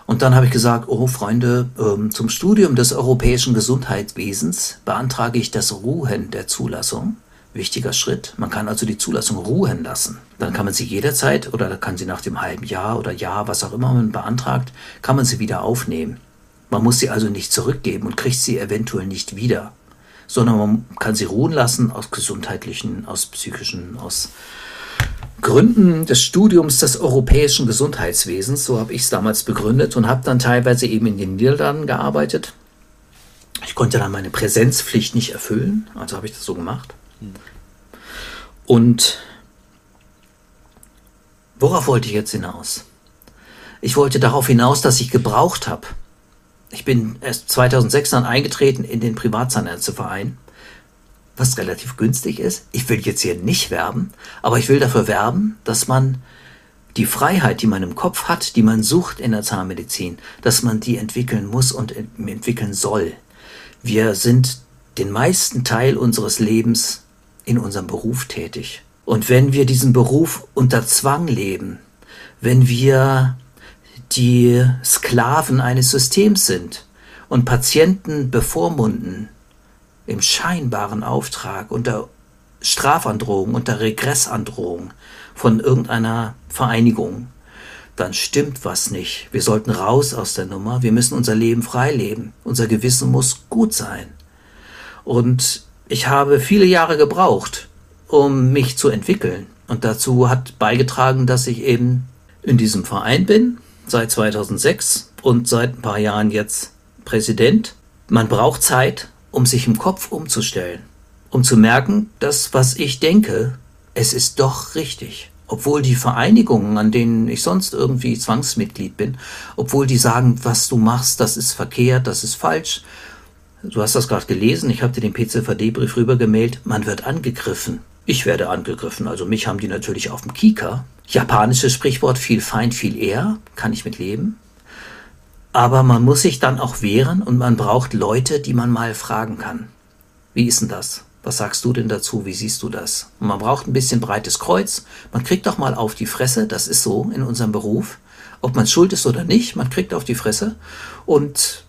[SPEAKER 2] Und dann habe ich gesagt, oh Freunde, ähm, zum Studium des europäischen Gesundheitswesens beantrage ich das Ruhen der Zulassung. Wichtiger Schritt. Man kann also die Zulassung ruhen lassen. Dann kann man sie jederzeit oder kann sie nach dem halben Jahr oder Jahr, was auch immer man beantragt, kann man sie wieder aufnehmen. Man muss sie also nicht zurückgeben und kriegt sie eventuell nicht wieder, sondern man kann sie ruhen lassen aus gesundheitlichen, aus psychischen, aus Gründen des Studiums des europäischen Gesundheitswesens, so habe ich es damals begründet und habe dann teilweise eben in den Niederlanden gearbeitet. Ich konnte dann meine Präsenzpflicht nicht erfüllen, also habe ich das so gemacht. Und worauf wollte ich jetzt hinaus? Ich wollte darauf hinaus, dass ich gebraucht habe. Ich bin erst 2006 dann eingetreten in den Privatzahnärzteverein, was relativ günstig ist. Ich will jetzt hier nicht werben, aber ich will dafür werben, dass man die Freiheit, die man im Kopf hat, die man sucht in der Zahnmedizin, dass man die entwickeln muss und entwickeln soll. Wir sind den meisten Teil unseres Lebens in unserem Beruf tätig. Und wenn wir diesen Beruf unter Zwang leben, wenn wir die Sklaven eines Systems sind und Patienten bevormunden, im scheinbaren Auftrag, unter Strafandrohung, unter Regressandrohung von irgendeiner Vereinigung, dann stimmt was nicht. Wir sollten raus aus der Nummer. Wir müssen unser Leben frei leben. Unser Gewissen muss gut sein. Und ich habe viele Jahre gebraucht, um mich zu entwickeln. Und dazu hat beigetragen, dass ich eben in diesem Verein bin, seit 2006 und seit ein paar Jahren jetzt Präsident. Man braucht Zeit, um sich im Kopf umzustellen, um zu merken, dass was ich denke, es ist doch richtig obwohl die Vereinigungen, an denen ich sonst irgendwie Zwangsmitglied bin, obwohl die sagen, was du machst, das ist verkehrt, das ist falsch. Du hast das gerade gelesen, ich habe dir den PCVD-Brief rübergemailt, man wird angegriffen. Ich werde angegriffen, also mich haben die natürlich auf dem Kika. Japanisches Sprichwort, viel Feind, viel eher, kann ich mit leben. Aber man muss sich dann auch wehren und man braucht Leute, die man mal fragen kann. Wie ist denn das? Was sagst du denn dazu? Wie siehst du das? man braucht ein bisschen breites Kreuz. Man kriegt doch mal auf die Fresse. Das ist so in unserem Beruf. Ob man schuld ist oder nicht, man kriegt auf die Fresse. Und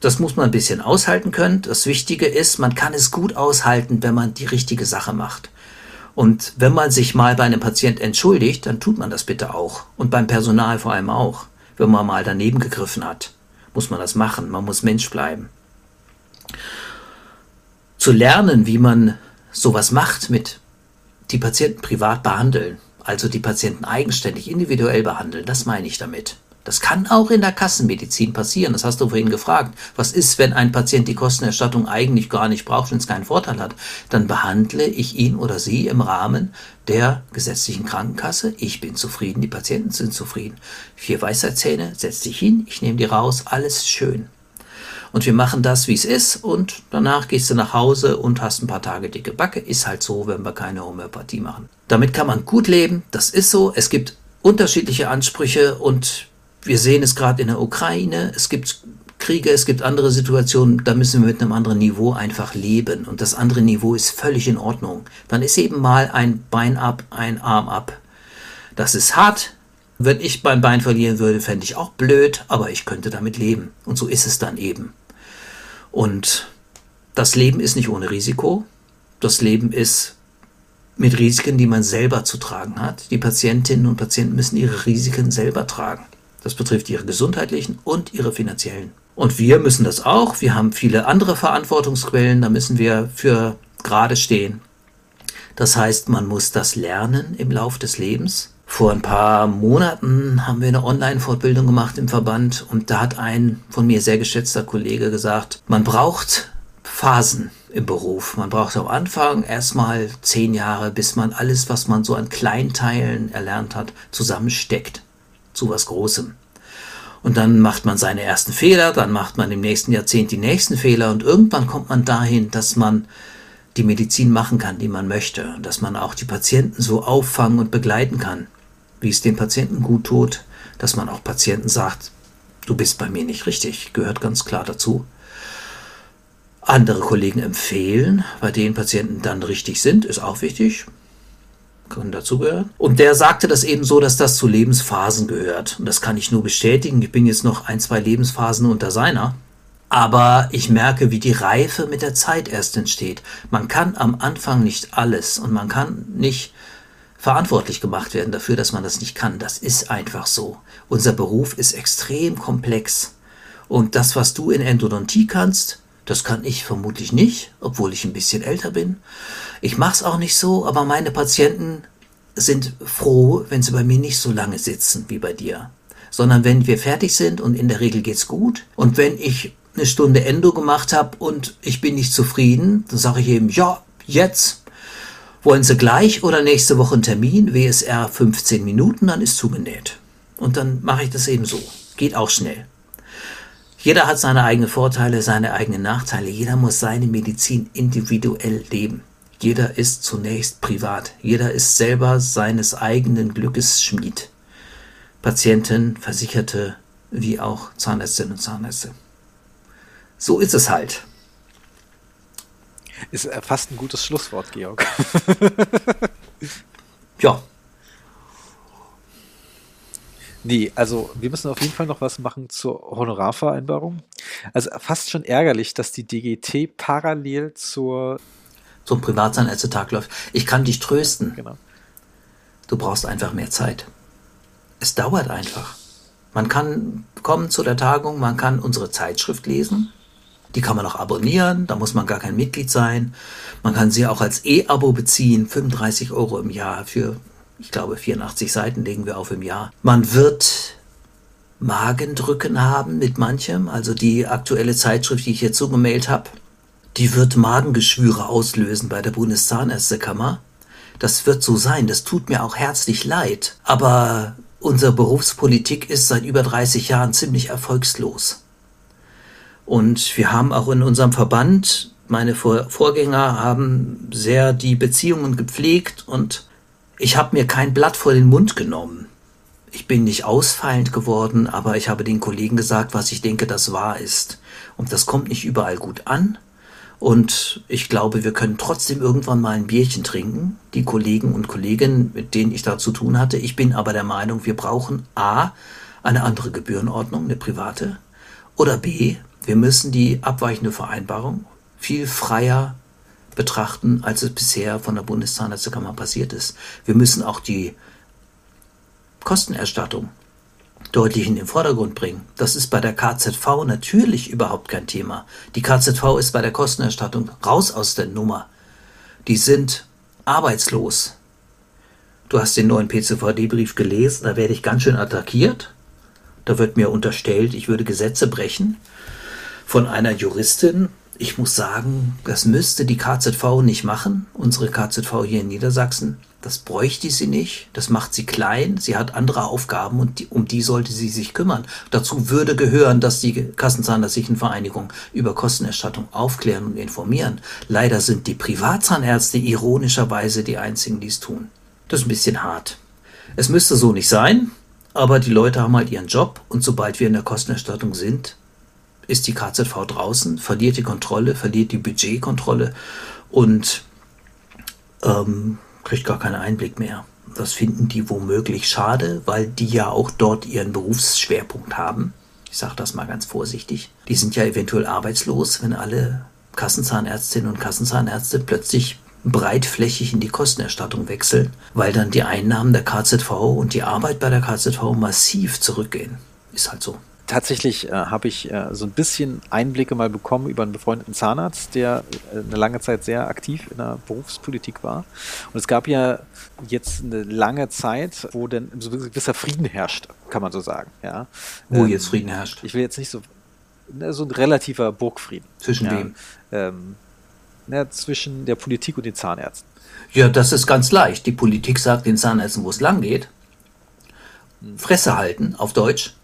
[SPEAKER 2] das muss man ein bisschen aushalten können. Das Wichtige ist, man kann es gut aushalten, wenn man die richtige Sache macht. Und wenn man sich mal bei einem Patient entschuldigt, dann tut man das bitte auch. Und beim Personal vor allem auch. Wenn man mal daneben gegriffen hat, muss man das machen. Man muss Mensch bleiben zu lernen, wie man sowas macht mit die Patienten privat behandeln, also die Patienten eigenständig, individuell behandeln, das meine ich damit. Das kann auch in der Kassenmedizin passieren. Das hast du vorhin gefragt. Was ist, wenn ein Patient die Kostenerstattung eigentlich gar nicht braucht, wenn es keinen Vorteil hat? Dann behandle ich ihn oder sie im Rahmen der gesetzlichen Krankenkasse. Ich bin zufrieden, die Patienten sind zufrieden. Vier Weisheitszähne, setz dich hin, ich nehme die raus, alles schön und wir machen das, wie es ist und danach gehst du nach Hause und hast ein paar Tage dicke Backe. Ist halt so, wenn wir keine Homöopathie machen. Damit kann man gut leben, das ist so. Es gibt unterschiedliche Ansprüche und wir sehen es gerade in der Ukraine. Es gibt Kriege, es gibt andere Situationen, da müssen wir mit einem anderen Niveau einfach leben. Und das andere Niveau ist völlig in Ordnung. Dann ist eben mal ein Bein ab, ein Arm ab. Das ist hart. Wenn ich mein Bein verlieren würde, fände ich auch blöd, aber ich könnte damit leben. Und so ist es dann eben. Und das Leben ist nicht ohne Risiko. Das Leben ist mit Risiken, die man selber zu tragen hat. Die Patientinnen und Patienten müssen ihre Risiken selber tragen. Das betrifft ihre gesundheitlichen und ihre finanziellen. Und wir müssen das auch. Wir haben viele andere Verantwortungsquellen. Da müssen wir für gerade stehen. Das heißt, man muss das lernen im Lauf des Lebens. Vor ein paar Monaten haben wir eine Online-Fortbildung gemacht im Verband und da hat ein von mir sehr geschätzter Kollege gesagt, man braucht Phasen im Beruf. Man braucht am Anfang erstmal zehn Jahre, bis man alles, was man so an Kleinteilen erlernt hat, zusammensteckt zu was Großem. Und dann macht man seine ersten Fehler, dann macht man im nächsten Jahrzehnt die nächsten Fehler und irgendwann kommt man dahin, dass man die Medizin machen kann, die man möchte, dass man auch die Patienten so auffangen und begleiten kann wie es den Patienten gut tut, dass man auch Patienten sagt, du bist bei mir nicht richtig, gehört ganz klar dazu. Andere Kollegen empfehlen, bei denen Patienten dann richtig sind, ist auch wichtig, können dazugehören. Und der sagte das eben so, dass das zu Lebensphasen gehört. Und das kann ich nur bestätigen. Ich bin jetzt noch ein, zwei Lebensphasen unter seiner. Aber ich merke, wie die Reife mit der Zeit erst entsteht. Man kann am Anfang nicht alles und man kann nicht verantwortlich gemacht werden dafür, dass man das nicht kann. Das ist einfach so. Unser Beruf ist extrem komplex. Und das, was du in Endodontie kannst, das kann ich vermutlich nicht, obwohl ich ein bisschen älter bin. Ich mache es auch nicht so, aber meine Patienten sind froh, wenn sie bei mir nicht so lange sitzen wie bei dir, sondern wenn wir fertig sind und in der Regel geht's gut und wenn ich eine Stunde Endo gemacht habe und ich bin nicht zufrieden, dann sage ich eben, ja, jetzt wollen Sie gleich oder nächste Woche einen Termin, WSR 15 Minuten, dann ist zugenäht. Und dann mache ich das eben so. Geht auch schnell. Jeder hat seine eigenen Vorteile, seine eigenen Nachteile. Jeder muss seine Medizin individuell leben. Jeder ist zunächst privat. Jeder ist selber seines eigenen Glückes Schmied. Patienten, Versicherte, wie auch Zahnärztinnen und Zahnärzte. So ist es halt.
[SPEAKER 1] Ist fast ein gutes Schlusswort, Georg.
[SPEAKER 2] ja.
[SPEAKER 1] Nee, also wir müssen auf jeden Fall noch was machen zur Honorarvereinbarung. Also fast schon ärgerlich, dass die DGT parallel zur
[SPEAKER 2] zum Privatzahnärztetag läuft. Ich kann dich trösten. Genau. Du brauchst einfach mehr Zeit. Es dauert einfach. Man kann kommen zu der Tagung, man kann unsere Zeitschrift lesen. Die kann man auch abonnieren, da muss man gar kein Mitglied sein. Man kann sie auch als E-Abo beziehen, 35 Euro im Jahr für ich glaube 84 Seiten legen wir auf im Jahr. Man wird Magendrücken haben mit manchem, also die aktuelle Zeitschrift, die ich hier zugemailt habe, die wird Magengeschwüre auslösen bei der Bundeszahnärztekammer. Das wird so sein, das tut mir auch herzlich leid, aber unsere Berufspolitik ist seit über 30 Jahren ziemlich erfolgslos. Und wir haben auch in unserem Verband, meine Vorgänger haben sehr die Beziehungen gepflegt und ich habe mir kein Blatt vor den Mund genommen. Ich bin nicht ausfallend geworden, aber ich habe den Kollegen gesagt, was ich denke, das wahr ist. Und das kommt nicht überall gut an. Und ich glaube, wir können trotzdem irgendwann mal ein Bierchen trinken, die Kollegen und Kolleginnen, mit denen ich da zu tun hatte. Ich bin aber der Meinung, wir brauchen A, eine andere Gebührenordnung, eine private, oder B, wir müssen die abweichende Vereinbarung viel freier betrachten, als es bisher von der Bundeszahnärztekammer passiert ist. Wir müssen auch die Kostenerstattung deutlich in den Vordergrund bringen. Das ist bei der KZV natürlich überhaupt kein Thema. Die KZV ist bei der Kostenerstattung raus aus der Nummer. Die sind arbeitslos. Du hast den neuen PCVD-Brief gelesen, da werde ich ganz schön attackiert. Da wird mir unterstellt, ich würde Gesetze brechen von einer Juristin, ich muss sagen, das müsste die KZV nicht machen, unsere KZV hier in Niedersachsen. Das bräuchte sie nicht, das macht sie klein, sie hat andere Aufgaben und die, um die sollte sie sich kümmern. Dazu würde gehören, dass die Kassenzahnärztlichen Vereinigung über Kostenerstattung aufklären und informieren. Leider sind die Privatzahnärzte ironischerweise die einzigen, die es tun. Das ist ein bisschen hart. Es müsste so nicht sein, aber die Leute haben halt ihren Job und sobald wir in der Kostenerstattung sind, ist die KZV draußen, verliert die Kontrolle, verliert die Budgetkontrolle und ähm, kriegt gar keinen Einblick mehr. Das finden die womöglich schade, weil die ja auch dort ihren Berufsschwerpunkt haben. Ich sage das mal ganz vorsichtig. Die sind ja eventuell arbeitslos, wenn alle Kassenzahnärztinnen und Kassenzahnärzte plötzlich breitflächig in die Kostenerstattung wechseln, weil dann die Einnahmen der KZV und die Arbeit bei der KZV massiv zurückgehen. Ist halt so
[SPEAKER 1] tatsächlich äh, habe ich äh, so ein bisschen Einblicke mal bekommen über einen befreundeten Zahnarzt, der äh, eine lange Zeit sehr aktiv in der Berufspolitik war. Und es gab ja jetzt eine lange Zeit, wo dann so ein gewisser Frieden herrscht, kann man so sagen. Ja.
[SPEAKER 2] Wo ähm, jetzt Frieden herrscht?
[SPEAKER 1] Ich will jetzt nicht so, ne, so ein relativer Burgfrieden.
[SPEAKER 2] Zwischen ja. wem?
[SPEAKER 1] Ähm, na, zwischen der Politik und den Zahnärzten.
[SPEAKER 2] Ja, das ist ganz leicht. Die Politik sagt den Zahnärzten, wo es lang geht. Hm. Fresse halten, auf Deutsch.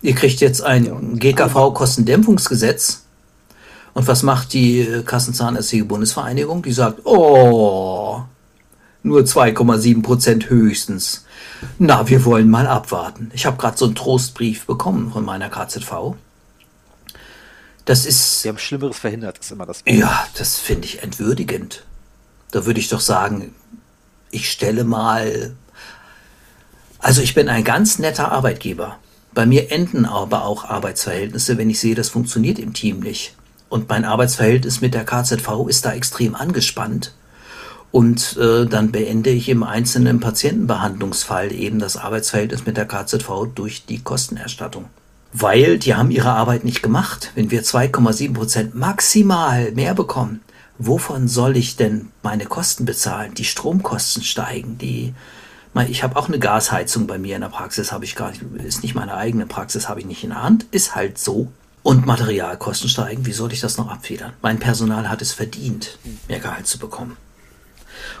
[SPEAKER 2] Ihr kriegt jetzt ein GKV-Kostendämpfungsgesetz. Und was macht die Kassenzahnärztliche Bundesvereinigung? Die sagt, oh, nur 2,7 Prozent höchstens. Na, wir wollen mal abwarten. Ich habe gerade so einen Trostbrief bekommen von meiner KZV. Das ist.
[SPEAKER 1] Sie haben Schlimmeres verhindert, ist immer das.
[SPEAKER 2] Problem. Ja, das finde ich entwürdigend. Da würde ich doch sagen, ich stelle mal. Also ich bin ein ganz netter Arbeitgeber. Bei mir enden aber auch Arbeitsverhältnisse, wenn ich sehe, das funktioniert im Team nicht. Und mein Arbeitsverhältnis mit der KZV ist da extrem angespannt. Und äh, dann beende ich im einzelnen Patientenbehandlungsfall eben das Arbeitsverhältnis mit der KZV durch die Kostenerstattung. Weil die haben ihre Arbeit nicht gemacht. Wenn wir 2,7 Prozent maximal mehr bekommen, wovon soll ich denn meine Kosten bezahlen? Die Stromkosten steigen, die ich habe auch eine Gasheizung bei mir in der Praxis, habe ich gar nicht, ist nicht meine eigene Praxis, habe ich nicht in der Hand, ist halt so. und Materialkosten steigen, wie soll ich das noch abfedern? Mein Personal hat es verdient, mehr Gehalt zu bekommen.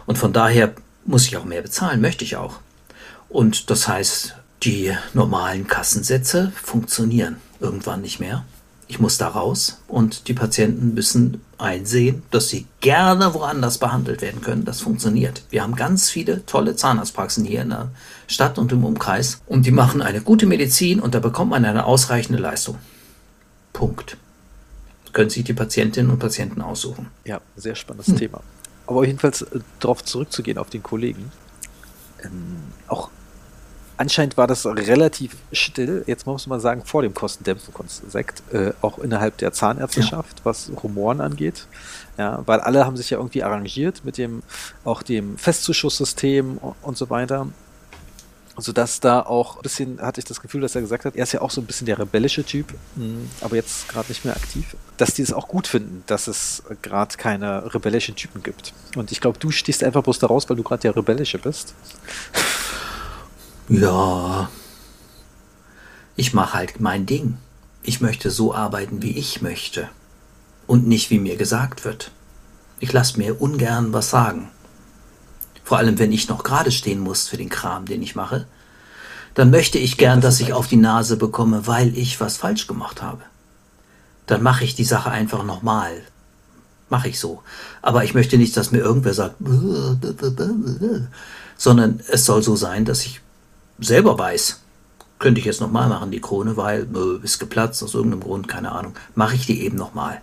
[SPEAKER 2] Und von daher muss ich auch mehr bezahlen, möchte ich auch. Und das heißt, die normalen Kassensätze funktionieren irgendwann nicht mehr. Ich muss da raus und die Patienten müssen einsehen, dass sie gerne woanders behandelt werden können. Das funktioniert. Wir haben ganz viele tolle Zahnarztpraxen hier in der Stadt und im Umkreis und die machen eine gute Medizin und da bekommt man eine ausreichende Leistung. Punkt. Können sich die Patientinnen und Patienten aussuchen.
[SPEAKER 1] Ja, sehr spannendes hm. Thema. Aber jedenfalls äh, darauf zurückzugehen, auf den Kollegen. Ähm, auch anscheinend war das relativ still, jetzt muss man sagen, vor dem Kostendämpfungskonzept, äh, auch innerhalb der Zahnärzteschaft, ja. was Rumoren angeht. Ja, weil alle haben sich ja irgendwie arrangiert mit dem, auch dem Festzuschusssystem und so weiter. Sodass da auch ein bisschen, hatte ich das Gefühl, dass er gesagt hat, er ist ja auch so ein bisschen der rebellische Typ, mhm. aber jetzt gerade nicht mehr aktiv, dass die es auch gut finden, dass es gerade keine rebellischen Typen gibt. Und ich glaube, du stehst einfach bloß da raus, weil du gerade der Rebellische bist.
[SPEAKER 2] Ja, ich mache halt mein Ding. Ich möchte so arbeiten, wie ich möchte. Und nicht, wie mir gesagt wird. Ich lasse mir ungern was sagen. Vor allem, wenn ich noch gerade stehen muss für den Kram, den ich mache. Dann möchte ich gern, dass ich auf die Nase bekomme, weil ich was falsch gemacht habe. Dann mache ich die Sache einfach nochmal. Mache ich so. Aber ich möchte nicht, dass mir irgendwer sagt, sondern es soll so sein, dass ich selber weiß, könnte ich jetzt nochmal machen, die Krone, weil äh, ist geplatzt aus irgendeinem Grund, keine Ahnung, mache ich die eben nochmal.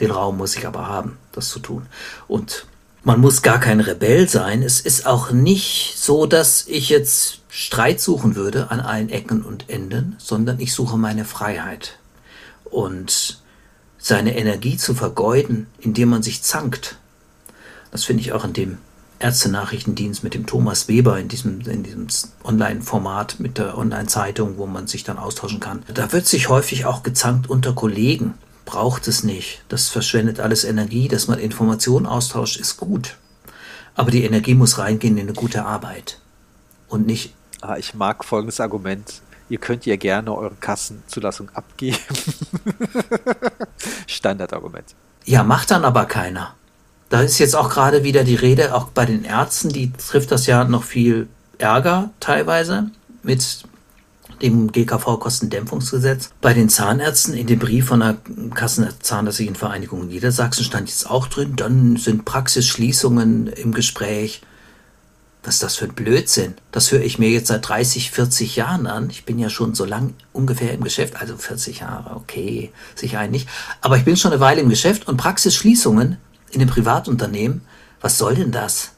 [SPEAKER 2] Den Raum muss ich aber haben, das zu tun. Und man muss gar kein Rebell sein. Es ist auch nicht so, dass ich jetzt Streit suchen würde an allen Ecken und Enden, sondern ich suche meine Freiheit. Und seine Energie zu vergeuden, indem man sich zankt, das finde ich auch in dem Ärztenachrichtendienst mit dem Thomas Weber in diesem, in diesem Online-Format mit der Online-Zeitung, wo man sich dann austauschen kann. Da wird sich häufig auch gezankt unter Kollegen. Braucht es nicht. Das verschwendet alles Energie. Dass man Informationen austauscht, ist gut. Aber die Energie muss reingehen in eine gute Arbeit. Und nicht.
[SPEAKER 1] Ah, ich mag folgendes Argument. Ihr könnt ja gerne eure Kassenzulassung abgeben. Standardargument.
[SPEAKER 2] Ja, macht dann aber keiner. Da ist jetzt auch gerade wieder die Rede, auch bei den Ärzten, die trifft das ja noch viel Ärger teilweise mit dem GKV-Kostendämpfungsgesetz. Bei den Zahnärzten in dem Brief von der Kassenzahnärztlichen Vereinigung Niedersachsen stand jetzt auch drin, dann sind Praxisschließungen im Gespräch. Was ist das für ein Blödsinn? Das höre ich mir jetzt seit 30, 40 Jahren an. Ich bin ja schon so lang ungefähr im Geschäft, also 40 Jahre, okay, sicher nicht. Aber ich bin schon eine Weile im Geschäft und Praxisschließungen in den Privatunternehmen, was soll denn das?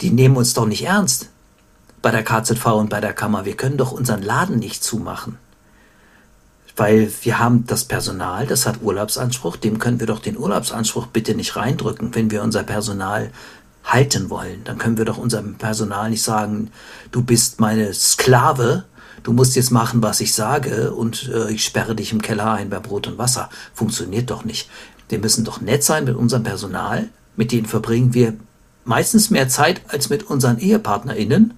[SPEAKER 2] Die nehmen uns doch nicht ernst. Bei der KZV und bei der Kammer. Wir können doch unseren Laden nicht zumachen. Weil wir haben das Personal, das hat Urlaubsanspruch, dem können wir doch den Urlaubsanspruch bitte nicht reindrücken, wenn wir unser Personal halten wollen. Dann können wir doch unserem Personal nicht sagen, du bist meine Sklave, du musst jetzt machen, was ich sage und äh, ich sperre dich im Keller ein bei Brot und Wasser. Funktioniert doch nicht. Wir müssen doch nett sein mit unserem Personal. Mit denen verbringen wir meistens mehr Zeit als mit unseren EhepartnerInnen.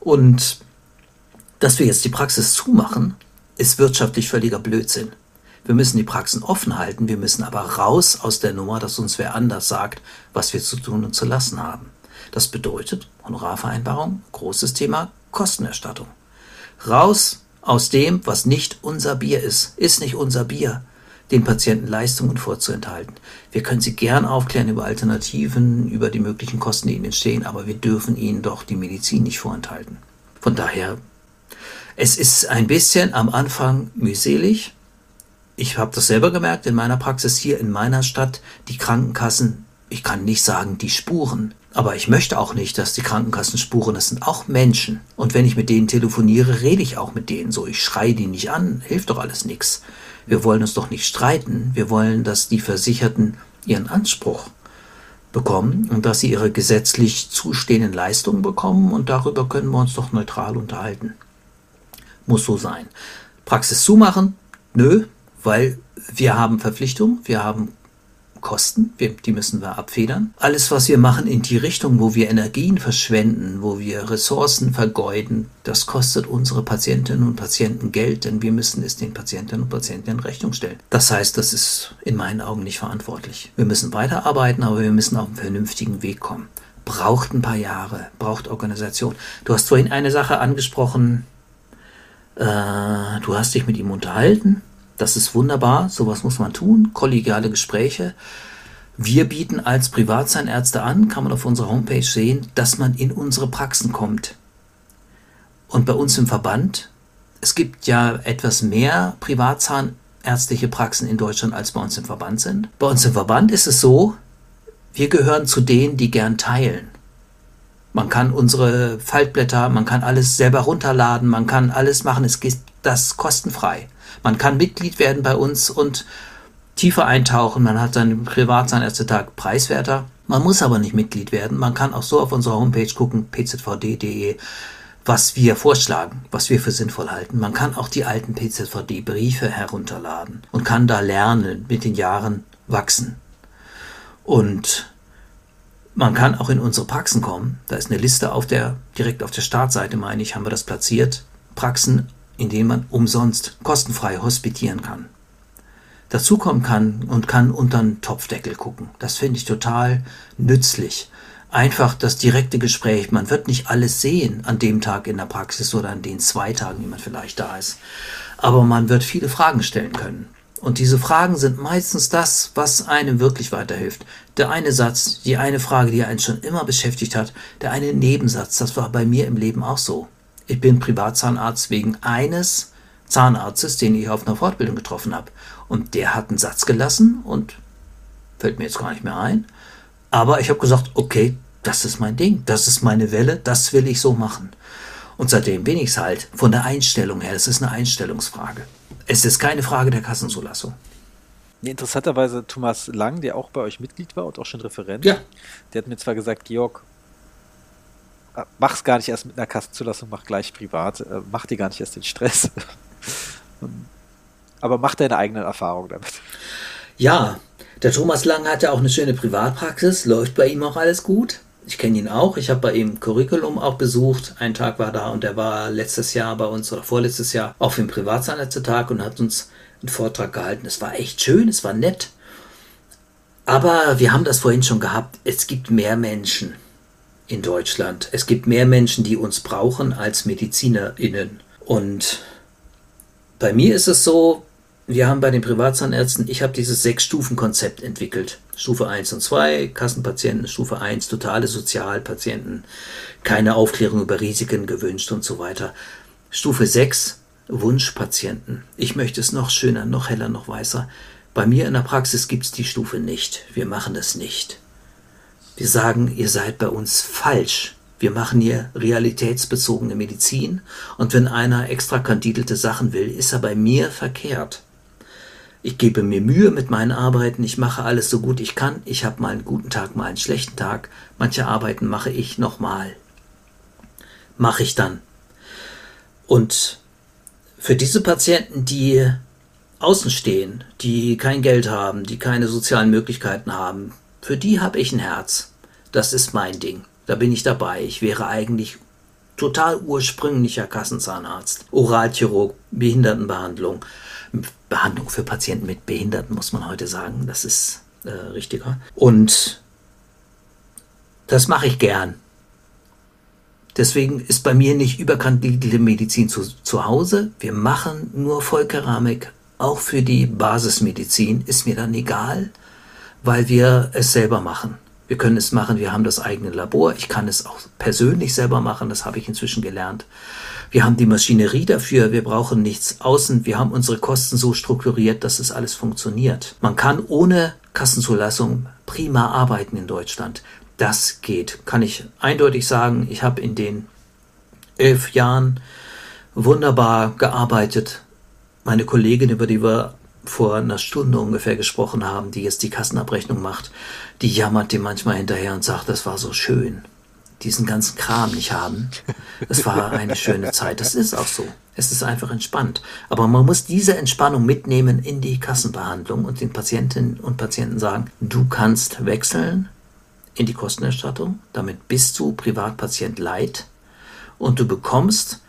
[SPEAKER 2] Und dass wir jetzt die Praxis zumachen, ist wirtschaftlich völliger Blödsinn. Wir müssen die Praxen offen halten, wir müssen aber raus aus der Nummer, dass uns wer anders sagt, was wir zu tun und zu lassen haben. Das bedeutet Honorarvereinbarung, großes Thema, Kostenerstattung. Raus aus dem, was nicht unser Bier ist. Ist nicht unser Bier den Patienten Leistungen vorzuenthalten. Wir können sie gern aufklären über Alternativen, über die möglichen Kosten, die ihnen entstehen, aber wir dürfen ihnen doch die Medizin nicht vorenthalten. Von daher, es ist ein bisschen am Anfang mühselig. Ich habe das selber gemerkt in meiner Praxis hier in meiner Stadt. Die Krankenkassen, ich kann nicht sagen, die spuren. Aber ich möchte auch nicht, dass die Krankenkassen spuren. Das sind auch Menschen. Und wenn ich mit denen telefoniere, rede ich auch mit denen so. Ich schreie die nicht an, hilft doch alles nichts. Wir wollen uns doch nicht streiten. Wir wollen, dass die Versicherten ihren Anspruch bekommen und dass sie ihre gesetzlich zustehenden Leistungen bekommen und darüber können wir uns doch neutral unterhalten. Muss so sein. Praxis zumachen? Nö, weil wir haben Verpflichtungen, wir haben Kosten, die müssen wir abfedern. Alles, was wir machen in die Richtung, wo wir Energien verschwenden, wo wir Ressourcen vergeuden, das kostet unsere Patientinnen und Patienten Geld, denn wir müssen es den Patientinnen und Patienten in Rechnung stellen. Das heißt, das ist in meinen Augen nicht verantwortlich. Wir müssen weiterarbeiten, aber wir müssen auf einen vernünftigen Weg kommen. Braucht ein paar Jahre, braucht Organisation. Du hast vorhin eine Sache angesprochen, äh, du hast dich mit ihm unterhalten das ist wunderbar, sowas muss man tun, kollegiale Gespräche. Wir bieten als Privatzahnärzte an, kann man auf unserer Homepage sehen, dass man in unsere Praxen kommt. Und bei uns im Verband, es gibt ja etwas mehr Privatzahnärztliche Praxen in Deutschland, als bei uns im Verband sind. Bei uns im Verband ist es so, wir gehören zu denen, die gern teilen. Man kann unsere Faltblätter, man kann alles selber runterladen, man kann alles machen, es geht das kostenfrei. Man kann Mitglied werden bei uns und tiefer eintauchen. Man hat seinen Privatzahnärztetag preiswerter. Man muss aber nicht Mitglied werden. Man kann auch so auf unserer Homepage gucken, pzvd.de, was wir vorschlagen, was wir für sinnvoll halten. Man kann auch die alten PZVD-Briefe herunterladen und kann da lernen, mit den Jahren wachsen. Und man kann auch in unsere Praxen kommen. Da ist eine Liste auf der, direkt auf der Startseite, meine ich, haben wir das platziert. Praxen in denen man umsonst kostenfrei hospitieren kann. Dazukommen kann und kann unter den Topfdeckel gucken. Das finde ich total nützlich. Einfach das direkte Gespräch. Man wird nicht alles sehen an dem Tag in der Praxis oder an den zwei Tagen, die man vielleicht da ist. Aber man wird viele Fragen stellen können. Und diese Fragen sind meistens das, was einem wirklich weiterhilft. Der eine Satz, die eine Frage, die einen schon immer beschäftigt hat, der eine Nebensatz, das war bei mir im Leben auch so. Ich bin Privatzahnarzt wegen eines Zahnarztes, den ich auf einer Fortbildung getroffen habe. Und der hat einen Satz gelassen und fällt mir jetzt gar nicht mehr ein. Aber ich habe gesagt, okay, das ist mein Ding, das ist meine Welle, das will ich so machen. Und seitdem bin ich es halt von der Einstellung her. Es ist eine Einstellungsfrage. Es ist keine Frage der Kassenzulassung.
[SPEAKER 1] Interessanterweise Thomas Lang, der auch bei euch Mitglied war und auch schon Referent,
[SPEAKER 2] ja.
[SPEAKER 1] der hat mir zwar gesagt, Georg, mach's gar nicht erst mit einer Kassenzulassung, mach gleich privat, äh, mach dir gar nicht erst den Stress. Aber mach deine eigenen Erfahrungen damit.
[SPEAKER 2] Ja, der Thomas Lang hat ja auch eine schöne Privatpraxis, läuft bei ihm auch alles gut. Ich kenne ihn auch, ich habe bei ihm Curriculum auch besucht. Ein Tag war da und er war letztes Jahr bei uns oder vorletztes Jahr auf dem Privatzahnärztetag und hat uns einen Vortrag gehalten. Es war echt schön, es war nett. Aber wir haben das vorhin schon gehabt, es gibt mehr Menschen, in Deutschland. Es gibt mehr Menschen, die uns brauchen als MedizinerInnen. Und bei mir ist es so, wir haben bei den Privatzahnärzten, ich habe dieses Sechs-Stufen-Konzept entwickelt. Stufe 1 und 2, Kassenpatienten, Stufe 1, totale Sozialpatienten, keine Aufklärung über Risiken gewünscht und so weiter. Stufe 6, Wunschpatienten. Ich möchte es noch schöner, noch heller, noch weißer. Bei mir in der Praxis gibt es die Stufe nicht. Wir machen es nicht. Wir sagen, ihr seid bei uns falsch. Wir machen hier realitätsbezogene Medizin und wenn einer extra kandidelte Sachen will, ist er bei mir verkehrt. Ich gebe mir Mühe mit meinen Arbeiten, ich mache alles so gut ich kann, ich habe mal einen guten Tag, mal einen schlechten Tag, manche Arbeiten mache ich nochmal. Mache ich dann. Und für diese Patienten, die außen stehen, die kein Geld haben, die keine sozialen Möglichkeiten haben, für die habe ich ein Herz. Das ist mein Ding. Da bin ich dabei. Ich wäre eigentlich total ursprünglicher Kassenzahnarzt. Oralchirurg, Behindertenbehandlung. Behandlung für Patienten mit Behinderten, muss man heute sagen. Das ist äh, richtiger. Und das mache ich gern. Deswegen ist bei mir nicht überkandidierte Medizin zu, zu Hause. Wir machen nur Vollkeramik. Auch für die Basismedizin ist mir dann egal weil wir es selber machen. Wir können es machen, wir haben das eigene Labor. Ich kann es auch persönlich selber machen, das habe ich inzwischen gelernt. Wir haben die Maschinerie dafür, wir brauchen nichts außen. Wir haben unsere Kosten so strukturiert, dass es alles funktioniert. Man kann ohne Kassenzulassung prima arbeiten in Deutschland. Das geht, kann ich eindeutig sagen. Ich habe in den elf Jahren wunderbar gearbeitet. Meine Kollegin, über die wir vor einer Stunde ungefähr gesprochen haben, die jetzt die Kassenabrechnung macht, die jammert dem manchmal hinterher und sagt, das war so schön. diesen ganzen Kram nicht haben. Es war eine schöne Zeit. Das ist auch so. Es ist einfach entspannt. Aber man muss diese Entspannung mitnehmen in die Kassenbehandlung und den Patientinnen und Patienten sagen, du kannst wechseln in die Kostenerstattung. Damit bist du Privatpatient Leid und du bekommst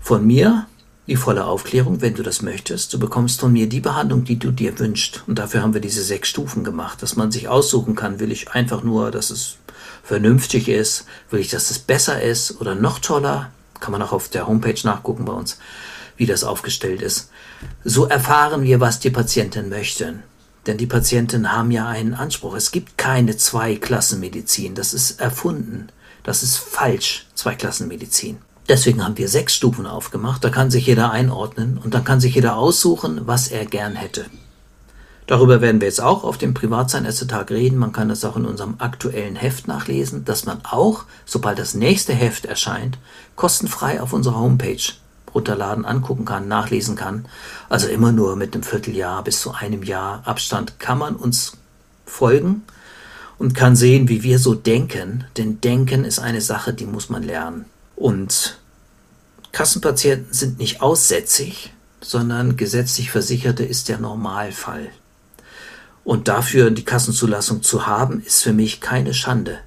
[SPEAKER 2] von mir die volle Aufklärung, wenn du das möchtest. Du bekommst von mir die Behandlung, die du dir wünschst. Und dafür haben wir diese sechs Stufen gemacht, dass man sich aussuchen kann, will ich einfach nur, dass es vernünftig ist, will ich, dass es besser ist oder noch toller. Kann man auch auf der Homepage nachgucken bei uns, wie das aufgestellt ist. So erfahren wir, was die Patienten möchten. Denn die Patienten haben ja einen Anspruch. Es gibt keine Zweiklassenmedizin. Das ist erfunden. Das ist falsch, Zweiklassenmedizin. Deswegen haben wir sechs Stufen aufgemacht, da kann sich jeder einordnen und dann kann sich jeder aussuchen, was er gern hätte. Darüber werden wir jetzt auch auf dem Privatzahnärztetag reden. Man kann das auch in unserem aktuellen Heft nachlesen, dass man auch, sobald das nächste Heft erscheint, kostenfrei auf unserer Homepage runterladen, angucken kann, nachlesen kann. Also immer nur mit einem Vierteljahr bis zu einem Jahr Abstand kann man uns folgen und kann sehen, wie wir so denken. Denn Denken ist eine Sache, die muss man lernen. Und Kassenpatienten sind nicht aussätzig, sondern gesetzlich Versicherte ist der Normalfall. Und dafür die Kassenzulassung zu haben, ist für mich keine Schande.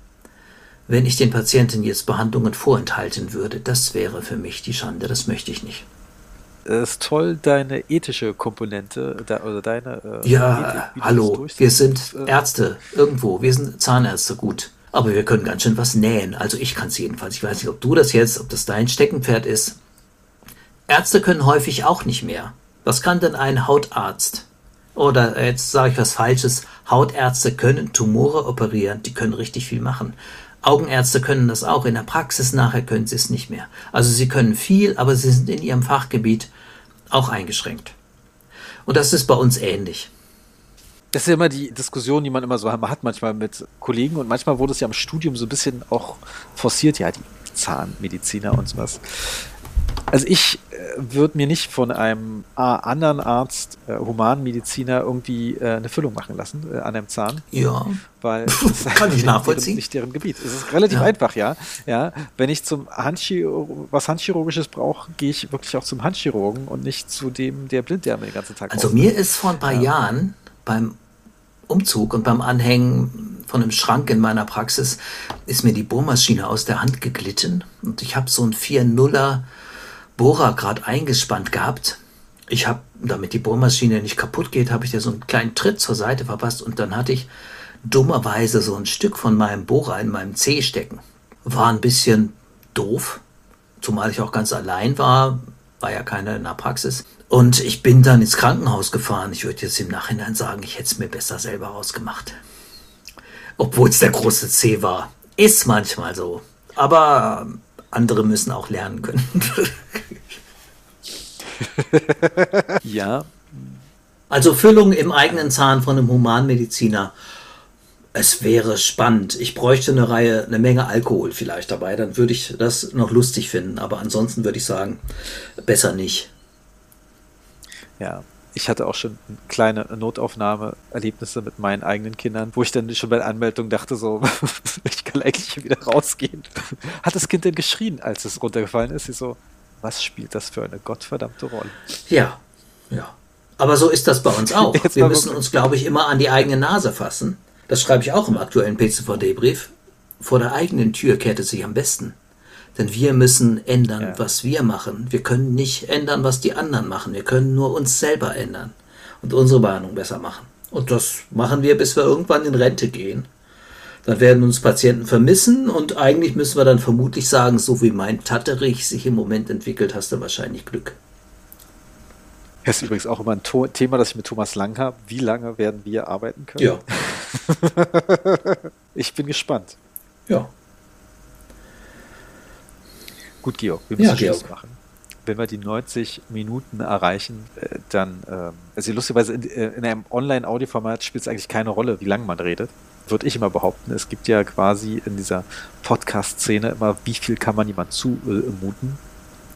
[SPEAKER 2] Wenn ich den Patienten jetzt Behandlungen vorenthalten würde, das wäre für mich die Schande, das möchte ich nicht.
[SPEAKER 1] Es ist toll, deine ethische Komponente oder deine.
[SPEAKER 2] Äh, ja, Ethik, hallo, wir sind äh, Ärzte irgendwo, wir sind Zahnärzte, gut. Aber wir können ganz schön was nähen. Also ich kann es jedenfalls. Ich weiß nicht, ob du das jetzt, ob das dein Steckenpferd ist. Ärzte können häufig auch nicht mehr. Was kann denn ein Hautarzt? Oder jetzt sage ich was Falsches. Hautärzte können Tumore operieren. Die können richtig viel machen. Augenärzte können das auch. In der Praxis nachher können sie es nicht mehr. Also sie können viel, aber sie sind in ihrem Fachgebiet auch eingeschränkt. Und das ist bei uns ähnlich.
[SPEAKER 1] Das ist ja immer die Diskussion, die man immer so hat, manchmal mit Kollegen und manchmal wurde es ja im Studium so ein bisschen auch forciert, ja, die Zahnmediziner und sowas. Also ich äh, würde mir nicht von einem äh, anderen Arzt, äh, Humanmediziner, irgendwie äh, eine Füllung machen lassen äh, an einem Zahn.
[SPEAKER 2] Ja.
[SPEAKER 1] Weil das
[SPEAKER 2] kann ich nachvollziehen.
[SPEAKER 1] nicht deren Gebiet. Es ist relativ ja. einfach, ja. Ja. Wenn ich zum Handchirurg was Handchirurgisches brauche, gehe ich wirklich auch zum Handchirurgen und nicht zu dem, der blind der mir den ganzen Tag
[SPEAKER 2] Also mir ist vor ein paar ja. Jahren beim Umzug und beim Anhängen von einem Schrank in meiner Praxis ist mir die Bohrmaschine aus der Hand geglitten und ich habe so einen 4-0er Bohrer gerade eingespannt gehabt. Ich habe, damit die Bohrmaschine nicht kaputt geht, habe ich da so einen kleinen Tritt zur Seite verpasst und dann hatte ich dummerweise so ein Stück von meinem Bohrer in meinem Zeh stecken. War ein bisschen doof, zumal ich auch ganz allein war, war ja keiner in der Praxis. Und ich bin dann ins Krankenhaus gefahren. Ich würde jetzt im Nachhinein sagen, ich hätte es mir besser selber ausgemacht. Obwohl es der große C war. Ist manchmal so. Aber andere müssen auch lernen können.
[SPEAKER 1] ja.
[SPEAKER 2] Also Füllung im eigenen Zahn von einem Humanmediziner. Es wäre spannend. Ich bräuchte eine Reihe, eine Menge Alkohol vielleicht dabei. Dann würde ich das noch lustig finden. Aber ansonsten würde ich sagen, besser nicht.
[SPEAKER 1] Ja, ich hatte auch schon kleine Notaufnahme-Erlebnisse mit meinen eigenen Kindern, wo ich dann schon bei der Anmeldung dachte, so, ich kann eigentlich wieder rausgehen. Hat das Kind denn geschrien, als es runtergefallen ist? Sie so, was spielt das für eine gottverdammte Rolle?
[SPEAKER 2] Ja, ja. Aber so ist das bei uns auch. Jetzt Wir müssen uns, glaube ich, immer an die eigene Nase fassen. Das schreibe ich auch im aktuellen PCVD-Brief. Vor der eigenen Tür kehrt es sich am besten. Denn wir müssen ändern, ja. was wir machen. Wir können nicht ändern, was die anderen machen. Wir können nur uns selber ändern und unsere Behandlung besser machen. Und das machen wir, bis wir irgendwann in Rente gehen. Dann werden uns Patienten vermissen und eigentlich müssen wir dann vermutlich sagen, so wie mein Tatterich sich im Moment entwickelt, hast du wahrscheinlich Glück.
[SPEAKER 1] Das ist übrigens auch immer ein to Thema, das ich mit Thomas Lang habe. Wie lange werden wir arbeiten können?
[SPEAKER 2] Ja.
[SPEAKER 1] ich bin gespannt.
[SPEAKER 2] Ja.
[SPEAKER 1] Gut, Georg, wir müssen ja, Schluss Georg. machen. Wenn wir die 90 Minuten erreichen, äh, dann, ähm, also lustigerweise in, äh, in einem Online-Audioformat spielt es eigentlich keine Rolle, wie lange man redet. Würde ich immer behaupten. Es gibt ja quasi in dieser Podcast-Szene immer, wie viel kann man jemand zumuten.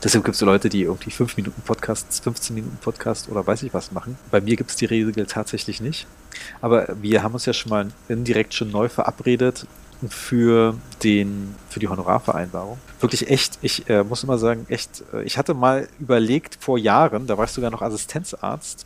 [SPEAKER 1] Deshalb gibt es so Leute, die irgendwie 5 Minuten Podcasts, 15 Minuten Podcast oder weiß ich was machen. Bei mir gibt es die Regel tatsächlich nicht. Aber wir haben uns ja schon mal indirekt schon neu verabredet, für den für die Honorarvereinbarung. Wirklich echt, ich äh, muss immer sagen, echt, äh, ich hatte mal überlegt vor Jahren, da warst du sogar noch Assistenzarzt,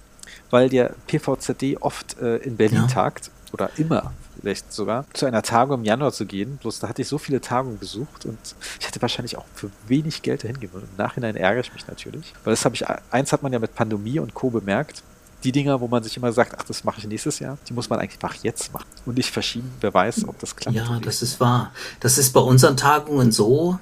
[SPEAKER 1] weil der PVZD oft äh, in Berlin ja. tagt oder immer vielleicht sogar, zu einer Tagung im Januar zu gehen. Bloß da hatte ich so viele Tagungen besucht und ich hätte wahrscheinlich auch für wenig Geld dahin gehen. Im Nachhinein ärgere ich mich natürlich. Weil das habe ich, eins hat man ja mit Pandemie und Co. bemerkt. Die Dinger, wo man sich immer sagt, ach, das mache ich nächstes Jahr, die muss man einfach jetzt machen und nicht verschieben. Wer weiß, ob das klappt.
[SPEAKER 2] Ja, das ist wahr. Das ist bei unseren Tagungen so,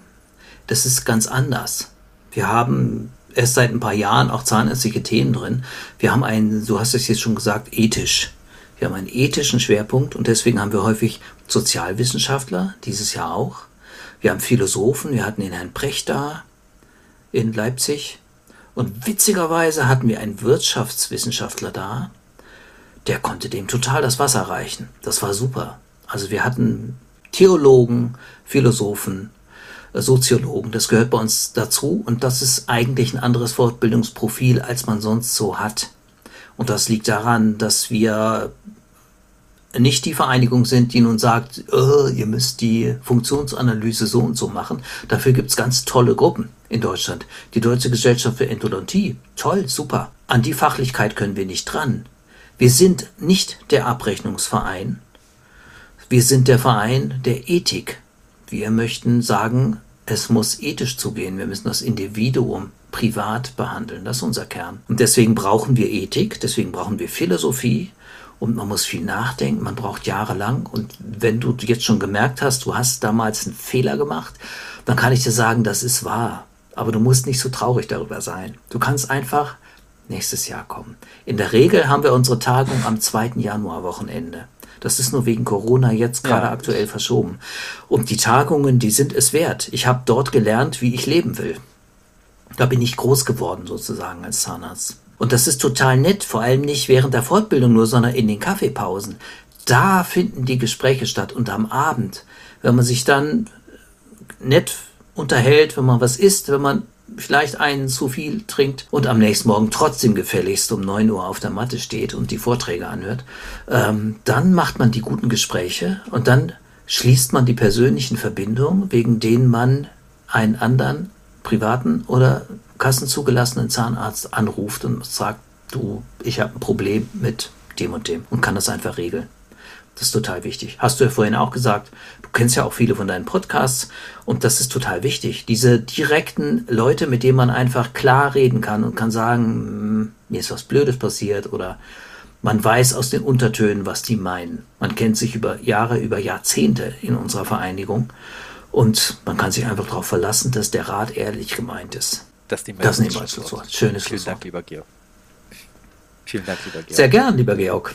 [SPEAKER 2] das ist ganz anders. Wir haben erst seit ein paar Jahren auch zahnärztliche Themen drin. Wir haben einen, du hast es jetzt schon gesagt, ethisch. Wir haben einen ethischen Schwerpunkt und deswegen haben wir häufig Sozialwissenschaftler, dieses Jahr auch. Wir haben Philosophen, wir hatten den Herrn Precht da in Leipzig. Und witzigerweise hatten wir einen Wirtschaftswissenschaftler da, der konnte dem total das Wasser reichen. Das war super. Also wir hatten Theologen, Philosophen, äh, Soziologen. Das gehört bei uns dazu und das ist eigentlich ein anderes Fortbildungsprofil, als man sonst so hat. Und das liegt daran, dass wir nicht die Vereinigung sind, die nun sagt, oh, ihr müsst die Funktionsanalyse so und so machen. Dafür gibt's ganz tolle Gruppen in Deutschland. Die Deutsche Gesellschaft für Endodontie, toll, super. An die Fachlichkeit können wir nicht dran. Wir sind nicht der Abrechnungsverein. Wir sind der Verein der Ethik. Wir möchten sagen, es muss ethisch zugehen. Wir müssen das Individuum privat behandeln. Das ist unser Kern. Und deswegen brauchen wir Ethik, deswegen brauchen wir Philosophie und man muss viel nachdenken. Man braucht jahrelang. Und wenn du jetzt schon gemerkt hast, du hast damals einen Fehler gemacht, dann kann ich dir sagen, das ist wahr. Aber du musst nicht so traurig darüber sein. Du kannst einfach nächstes Jahr kommen. In der Regel haben wir unsere Tagung am 2. Januar Wochenende. Das ist nur wegen Corona jetzt gerade ja. aktuell verschoben. Und die Tagungen, die sind es wert. Ich habe dort gelernt, wie ich leben will. Da bin ich groß geworden sozusagen als Zahnarzt. Und das ist total nett, vor allem nicht während der Fortbildung nur, sondern in den Kaffeepausen. Da finden die Gespräche statt und am Abend, wenn man sich dann nett unterhält, wenn man was isst, wenn man vielleicht einen zu viel trinkt und am nächsten Morgen trotzdem gefälligst um 9 Uhr auf der Matte steht und die Vorträge anhört, ähm, dann macht man die guten Gespräche und dann schließt man die persönlichen Verbindungen, wegen denen man einen anderen privaten oder kassenzugelassenen Zahnarzt anruft und sagt, du, ich habe ein Problem mit dem und dem und kann das einfach regeln. Das ist total wichtig. Hast du ja vorhin auch gesagt, du kennst ja auch viele von deinen Podcasts und das ist total wichtig. Diese direkten Leute, mit denen man einfach klar reden kann und kann sagen, hm, mir ist was Blödes passiert oder man weiß aus den Untertönen, was die meinen. Man kennt sich über Jahre, über Jahrzehnte in unserer Vereinigung und man kann sich einfach darauf verlassen, dass der Rat ehrlich gemeint ist.
[SPEAKER 1] Das nehmen
[SPEAKER 2] wir, das nehmen wir als Schlusswort.
[SPEAKER 1] Schönes Vielen Dank, lieber Georg.
[SPEAKER 2] Vielen Dank, lieber Georg. Sehr gern, lieber Georg.